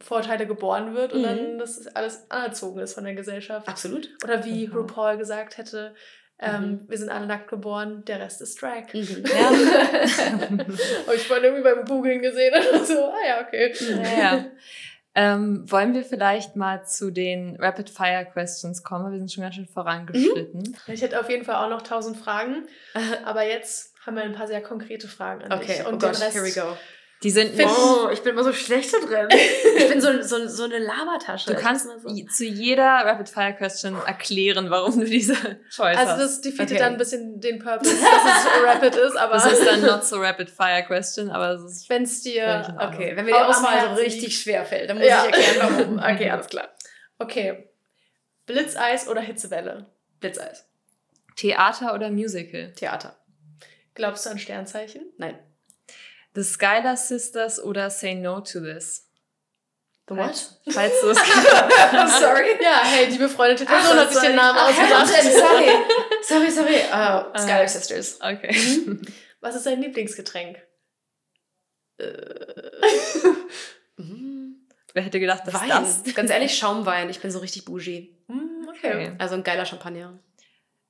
Vorteile geboren wird und Mhm. dann das alles anerzogen ist von der Gesellschaft. Absolut. Oder wie Genau. RuPaul gesagt hätte, ähm, wir sind alle nackt geboren, der Rest ist Drag. Mhm. Ja. Habe ich vorhin irgendwie beim Googlen gesehen und so, ah ja, okay. Ja, ja. Ähm, wollen wir vielleicht mal zu den Rapid-Fire-Questions kommen? Wir sind schon ganz schön vorangeschritten. Ich hätte auf jeden Fall auch noch tausend Fragen, aber jetzt haben wir ein paar sehr konkrete Fragen an Okay, dich. oh Und Gott, den Rest, here we go. Die sind nicht, Oh, ich bin immer so schlecht da drin. Ich bin so, so, so eine Labertasche. du kannst i- zu jeder Rapid-Fire-Question erklären, warum du diese Choice Also hast. das defeatet Okay. dann ein bisschen den Purpose, dass es rapid ist, aber Das ist dann not so Rapid-Fire-Question, aber es ist wenn es dir... Okay, wenn mir die Auswahl so richtig schwer fällt, dann muss Ja. ich erklären, warum. Okay, alles klar. Okay. Blitzeis oder Hitzewelle? Blitzeis. Theater oder Musical? Theater. Glaubst du an Sternzeichen? Nein. The Skylar Sisters oder Say No to This? The Falls, falls du es sorry. Ja, hey, die befreundete Person hat sich den Namen Ach, ausgedacht. Sorry. Sorry, sorry. Uh, Skylar Äh. Sisters. Okay. Was ist dein Lieblingsgetränk? Mm, Wer hätte gedacht, dass Wein. das... Ganz ehrlich, Schaumwein. Ich bin so richtig bougie. Hm, okay. Okay. Also ein geiler Champagner.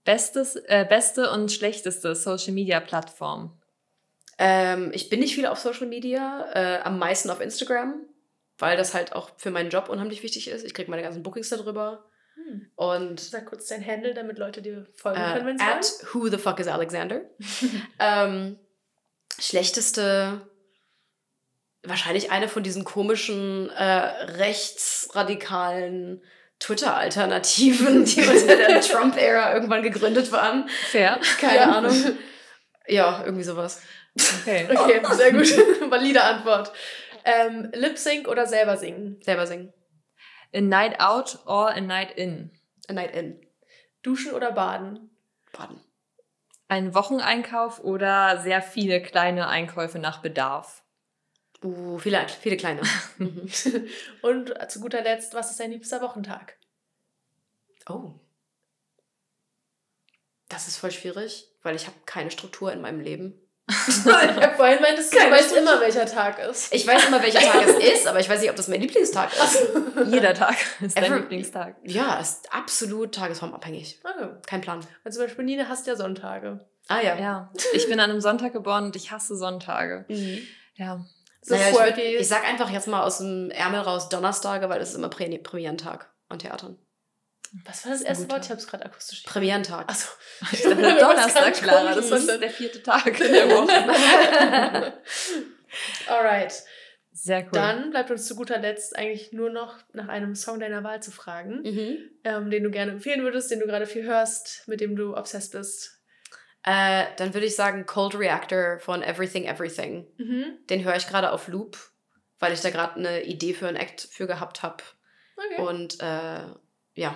Bestes, äh, beste und schlechteste Social-Media-Plattform? Ähm, ich bin nicht viel auf Social Media, äh, am meisten auf Instagram, weil das halt auch für meinen Job unheimlich wichtig ist. Ich kriege meine ganzen Bookings darüber. Hm. Und Sag kurz dein Handle, damit Leute dir folgen äh, können, wenn sie at who the fuck is Alexander. ähm, schlechteste, wahrscheinlich eine von diesen komischen äh, rechtsradikalen Twitter-Alternativen, die unter der Trump-Ära irgendwann gegründet waren. Fair. Keine Ja. Ahnung. Ja, irgendwie sowas. Okay. Okay, sehr gut. Valide Antwort. Ähm, Lip Sync oder selber singen? Selber singen. A night out or a night in? A Night In. Duschen oder baden? Baden. Ein Wocheneinkauf oder sehr viele kleine Einkäufe nach Bedarf? Uh, viele, viele kleine. Mhm. Und zu guter Letzt, was ist dein liebster Wochentag? Oh. Das ist voll schwierig, weil ich habe keine Struktur in meinem Leben. Ja, vorhin meintest du, du weißt immer, welcher Tag ist. Ich weiß immer, welcher Tag es ist, aber ich weiß nicht, ob das mein Lieblingstag ist. Jeder Tag ist dein Every- Lieblingstag. Ja, ist absolut tagesformabhängig. Okay. Kein Plan. Und zum Beispiel Nina hasst ja Sonntage. Ah ja. Ja, ich bin an einem Sonntag geboren und ich hasse Sonntage. Mhm. Ja, So naja, ich, würd, ich sag einfach jetzt mal aus dem Ärmel raus Donnerstage, weil das ist immer Prä Premierentag. an Theatern. Was war das erste Wort? Ich habe es gerade akustisch. Premierentag. Achso. Ich dachte, Donnerstag, Clara. Das ist der vierte Tag in der Woche. Alright. Sehr cool. Dann bleibt uns zu guter Letzt eigentlich nur noch nach einem Song deiner Wahl zu fragen, Mhm. ähm, den du gerne empfehlen würdest, den du gerade viel hörst, mit dem du obsessed bist. Äh, dann würde ich sagen Cold Reactor von Everything Everything. Mhm. Den höre ich gerade auf Loop, weil ich da gerade eine Idee für einen Act für gehabt habe. Okay. Und äh, ja,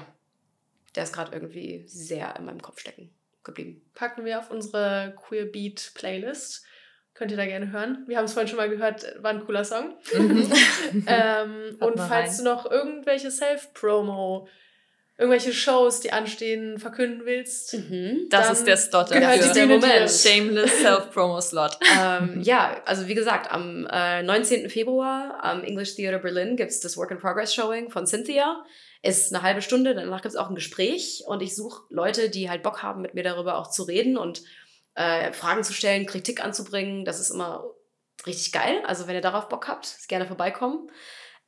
der ist gerade irgendwie sehr in meinem Kopf stecken geblieben. Packen wir auf unsere Queer Beat Playlist. Könnt ihr da gerne hören. Wir haben es vorhin schon mal gehört, war ein cooler Song. Mhm. ähm, und falls rein. du noch irgendwelche Self-Promo, irgendwelche Shows, die anstehen, verkünden willst, Mhm. Das Dann ist der Slot dafür. die Bühne Der Moment. Shameless Self-Promo-Slot. ähm, ja, also wie gesagt, am äh, 19. Februar am English Theatre Berlin gibt es das Work in Progress Showing von Cynthia. Ist eine halbe Stunde, danach gibt es auch ein Gespräch und ich suche Leute, die halt Bock haben, mit mir darüber auch zu reden und äh, Fragen zu stellen, Kritik anzubringen. Das ist immer richtig geil. Also wenn ihr darauf Bock habt, gerne vorbeikommen.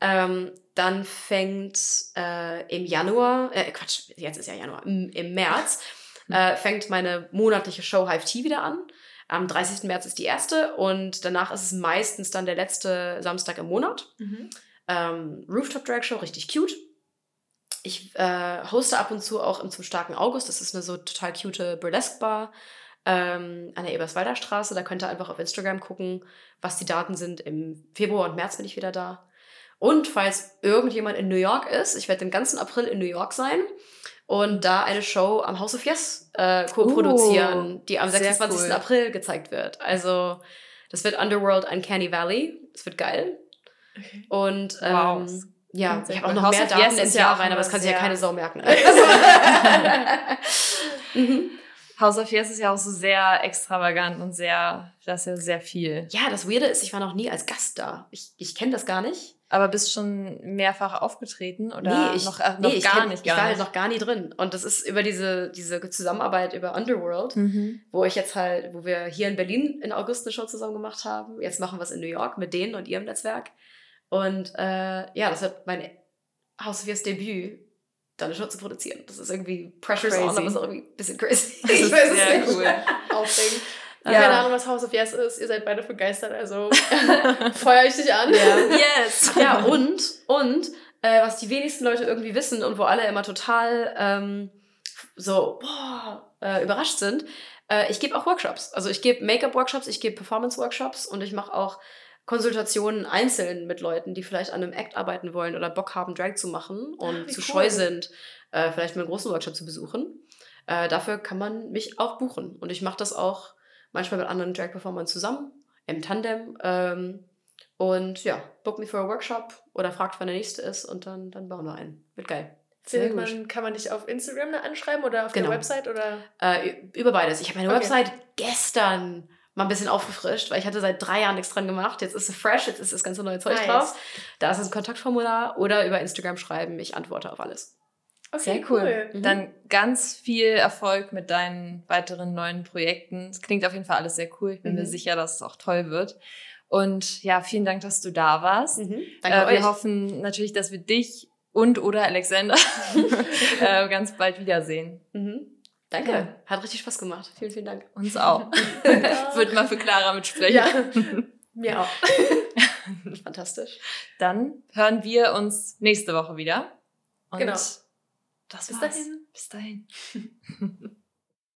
Ähm, dann fängt äh, im Januar, äh, Quatsch, jetzt ist ja Januar, im, im März äh, fängt meine monatliche Show Hive Tea wieder an. Am 30. März ist die erste und danach ist es meistens dann der letzte Samstag im Monat. Mhm. Ähm, Rooftop Drag Show, richtig cute. Ich äh, hoste ab und zu auch im Zum starken August. Das ist eine so total cute Burlesque Bar ähm, an der Eberswalder Straße. Da könnt ihr einfach auf Instagram gucken, was die Daten sind. Im Februar und März bin ich wieder da. Und falls irgendjemand in New York ist, ich werde den ganzen April in New York sein und da eine Show am House of Yes äh, co-produzieren, die am sehr 26. cool. April gezeigt wird. Also das wird Underworld Uncanny Valley. Das wird geil. Okay. Und ähm, Wow. Ja, ich habe auch noch House mehr of Daten Yes ins ist ja Jahr auch rein, aber das kann sich ja keine Sau merken. Mhm. House of Yes ist ja auch so sehr extravagant und sehr, das ist ja sehr viel. ja, das Weirde ist, ich war noch nie als Gast da. Ich, ich kenne das gar nicht. Aber bist schon mehrfach aufgetreten oder ich, noch, äh, noch nee, ich gar kenn- nicht? Ich war Gar halt noch gar nie drin. Und das ist über diese, diese Zusammenarbeit über Underworld, Mhm. wo ich jetzt halt, wo wir hier in Berlin in August eine Show zusammen gemacht haben. Jetzt machen wir es in New York mit denen und ihrem Netzwerk. Und äh, ja, das wird mein House of Yes Debüt, da eine Show zu produzieren. Das ist irgendwie Pressure's on, Crazy. aber ist auch irgendwie ein bisschen crazy. Das ist Ich weiß es sehr nicht. cool. Aufregend. Ja. Keine Ahnung, was House of Yes ist. Ihr seid beide begeistert, also feuer ich dich an. Ja. Yes! Ja, und, und, äh, was die wenigsten Leute irgendwie wissen und wo alle immer total ähm, so boah, äh, überrascht sind, äh, ich gebe auch Workshops. Also ich gebe Make-up-Workshops, ich gebe Performance-Workshops und ich mache auch Konsultationen einzeln mit Leuten, die vielleicht an einem Act arbeiten wollen oder Bock haben, Drag zu machen und Ah, wie zu cool. scheu sind, äh, vielleicht mal einen großen Workshop zu besuchen. Äh, dafür kann man mich auch buchen. Und ich mache das auch manchmal mit anderen Drag-Performern zusammen, im Tandem. Ähm, und ja, book me for a workshop oder fragt, wann der nächste ist und dann, dann bauen wir einen. Wird geil. Findet man, kann man dich auf Instagram anschreiben oder auf Genau. der Website? Oder? Äh, über beides. Ich habe meine Okay. Website gestern mal ein bisschen aufgefrischt, weil ich hatte seit drei Jahren nichts dran gemacht. Jetzt ist sie fresh, jetzt ist das ganze neue Zeug Nice. drauf. Da ist ein Kontaktformular oder über Instagram schreiben. Ich antworte auf alles. Okay, Sehr cool. Mhm. Dann ganz viel Erfolg mit deinen weiteren neuen Projekten. Es klingt auf jeden Fall alles sehr cool. Ich bin mir Mhm. sicher, dass es auch toll wird. Und ja, vielen Dank, dass du da warst. Danke Äh, euch. wir hoffen natürlich, dass wir dich und oder Alexander äh, ganz bald wiedersehen. Mhm. Danke. Ja. Hat richtig Spaß gemacht. Vielen, vielen Dank. Uns auch. Wird mal für Clara mitsprechen. Ja, mir auch. Fantastisch. Dann hören wir uns nächste Woche wieder. Und Genau. Das Bis war's. dahin. Bis dahin.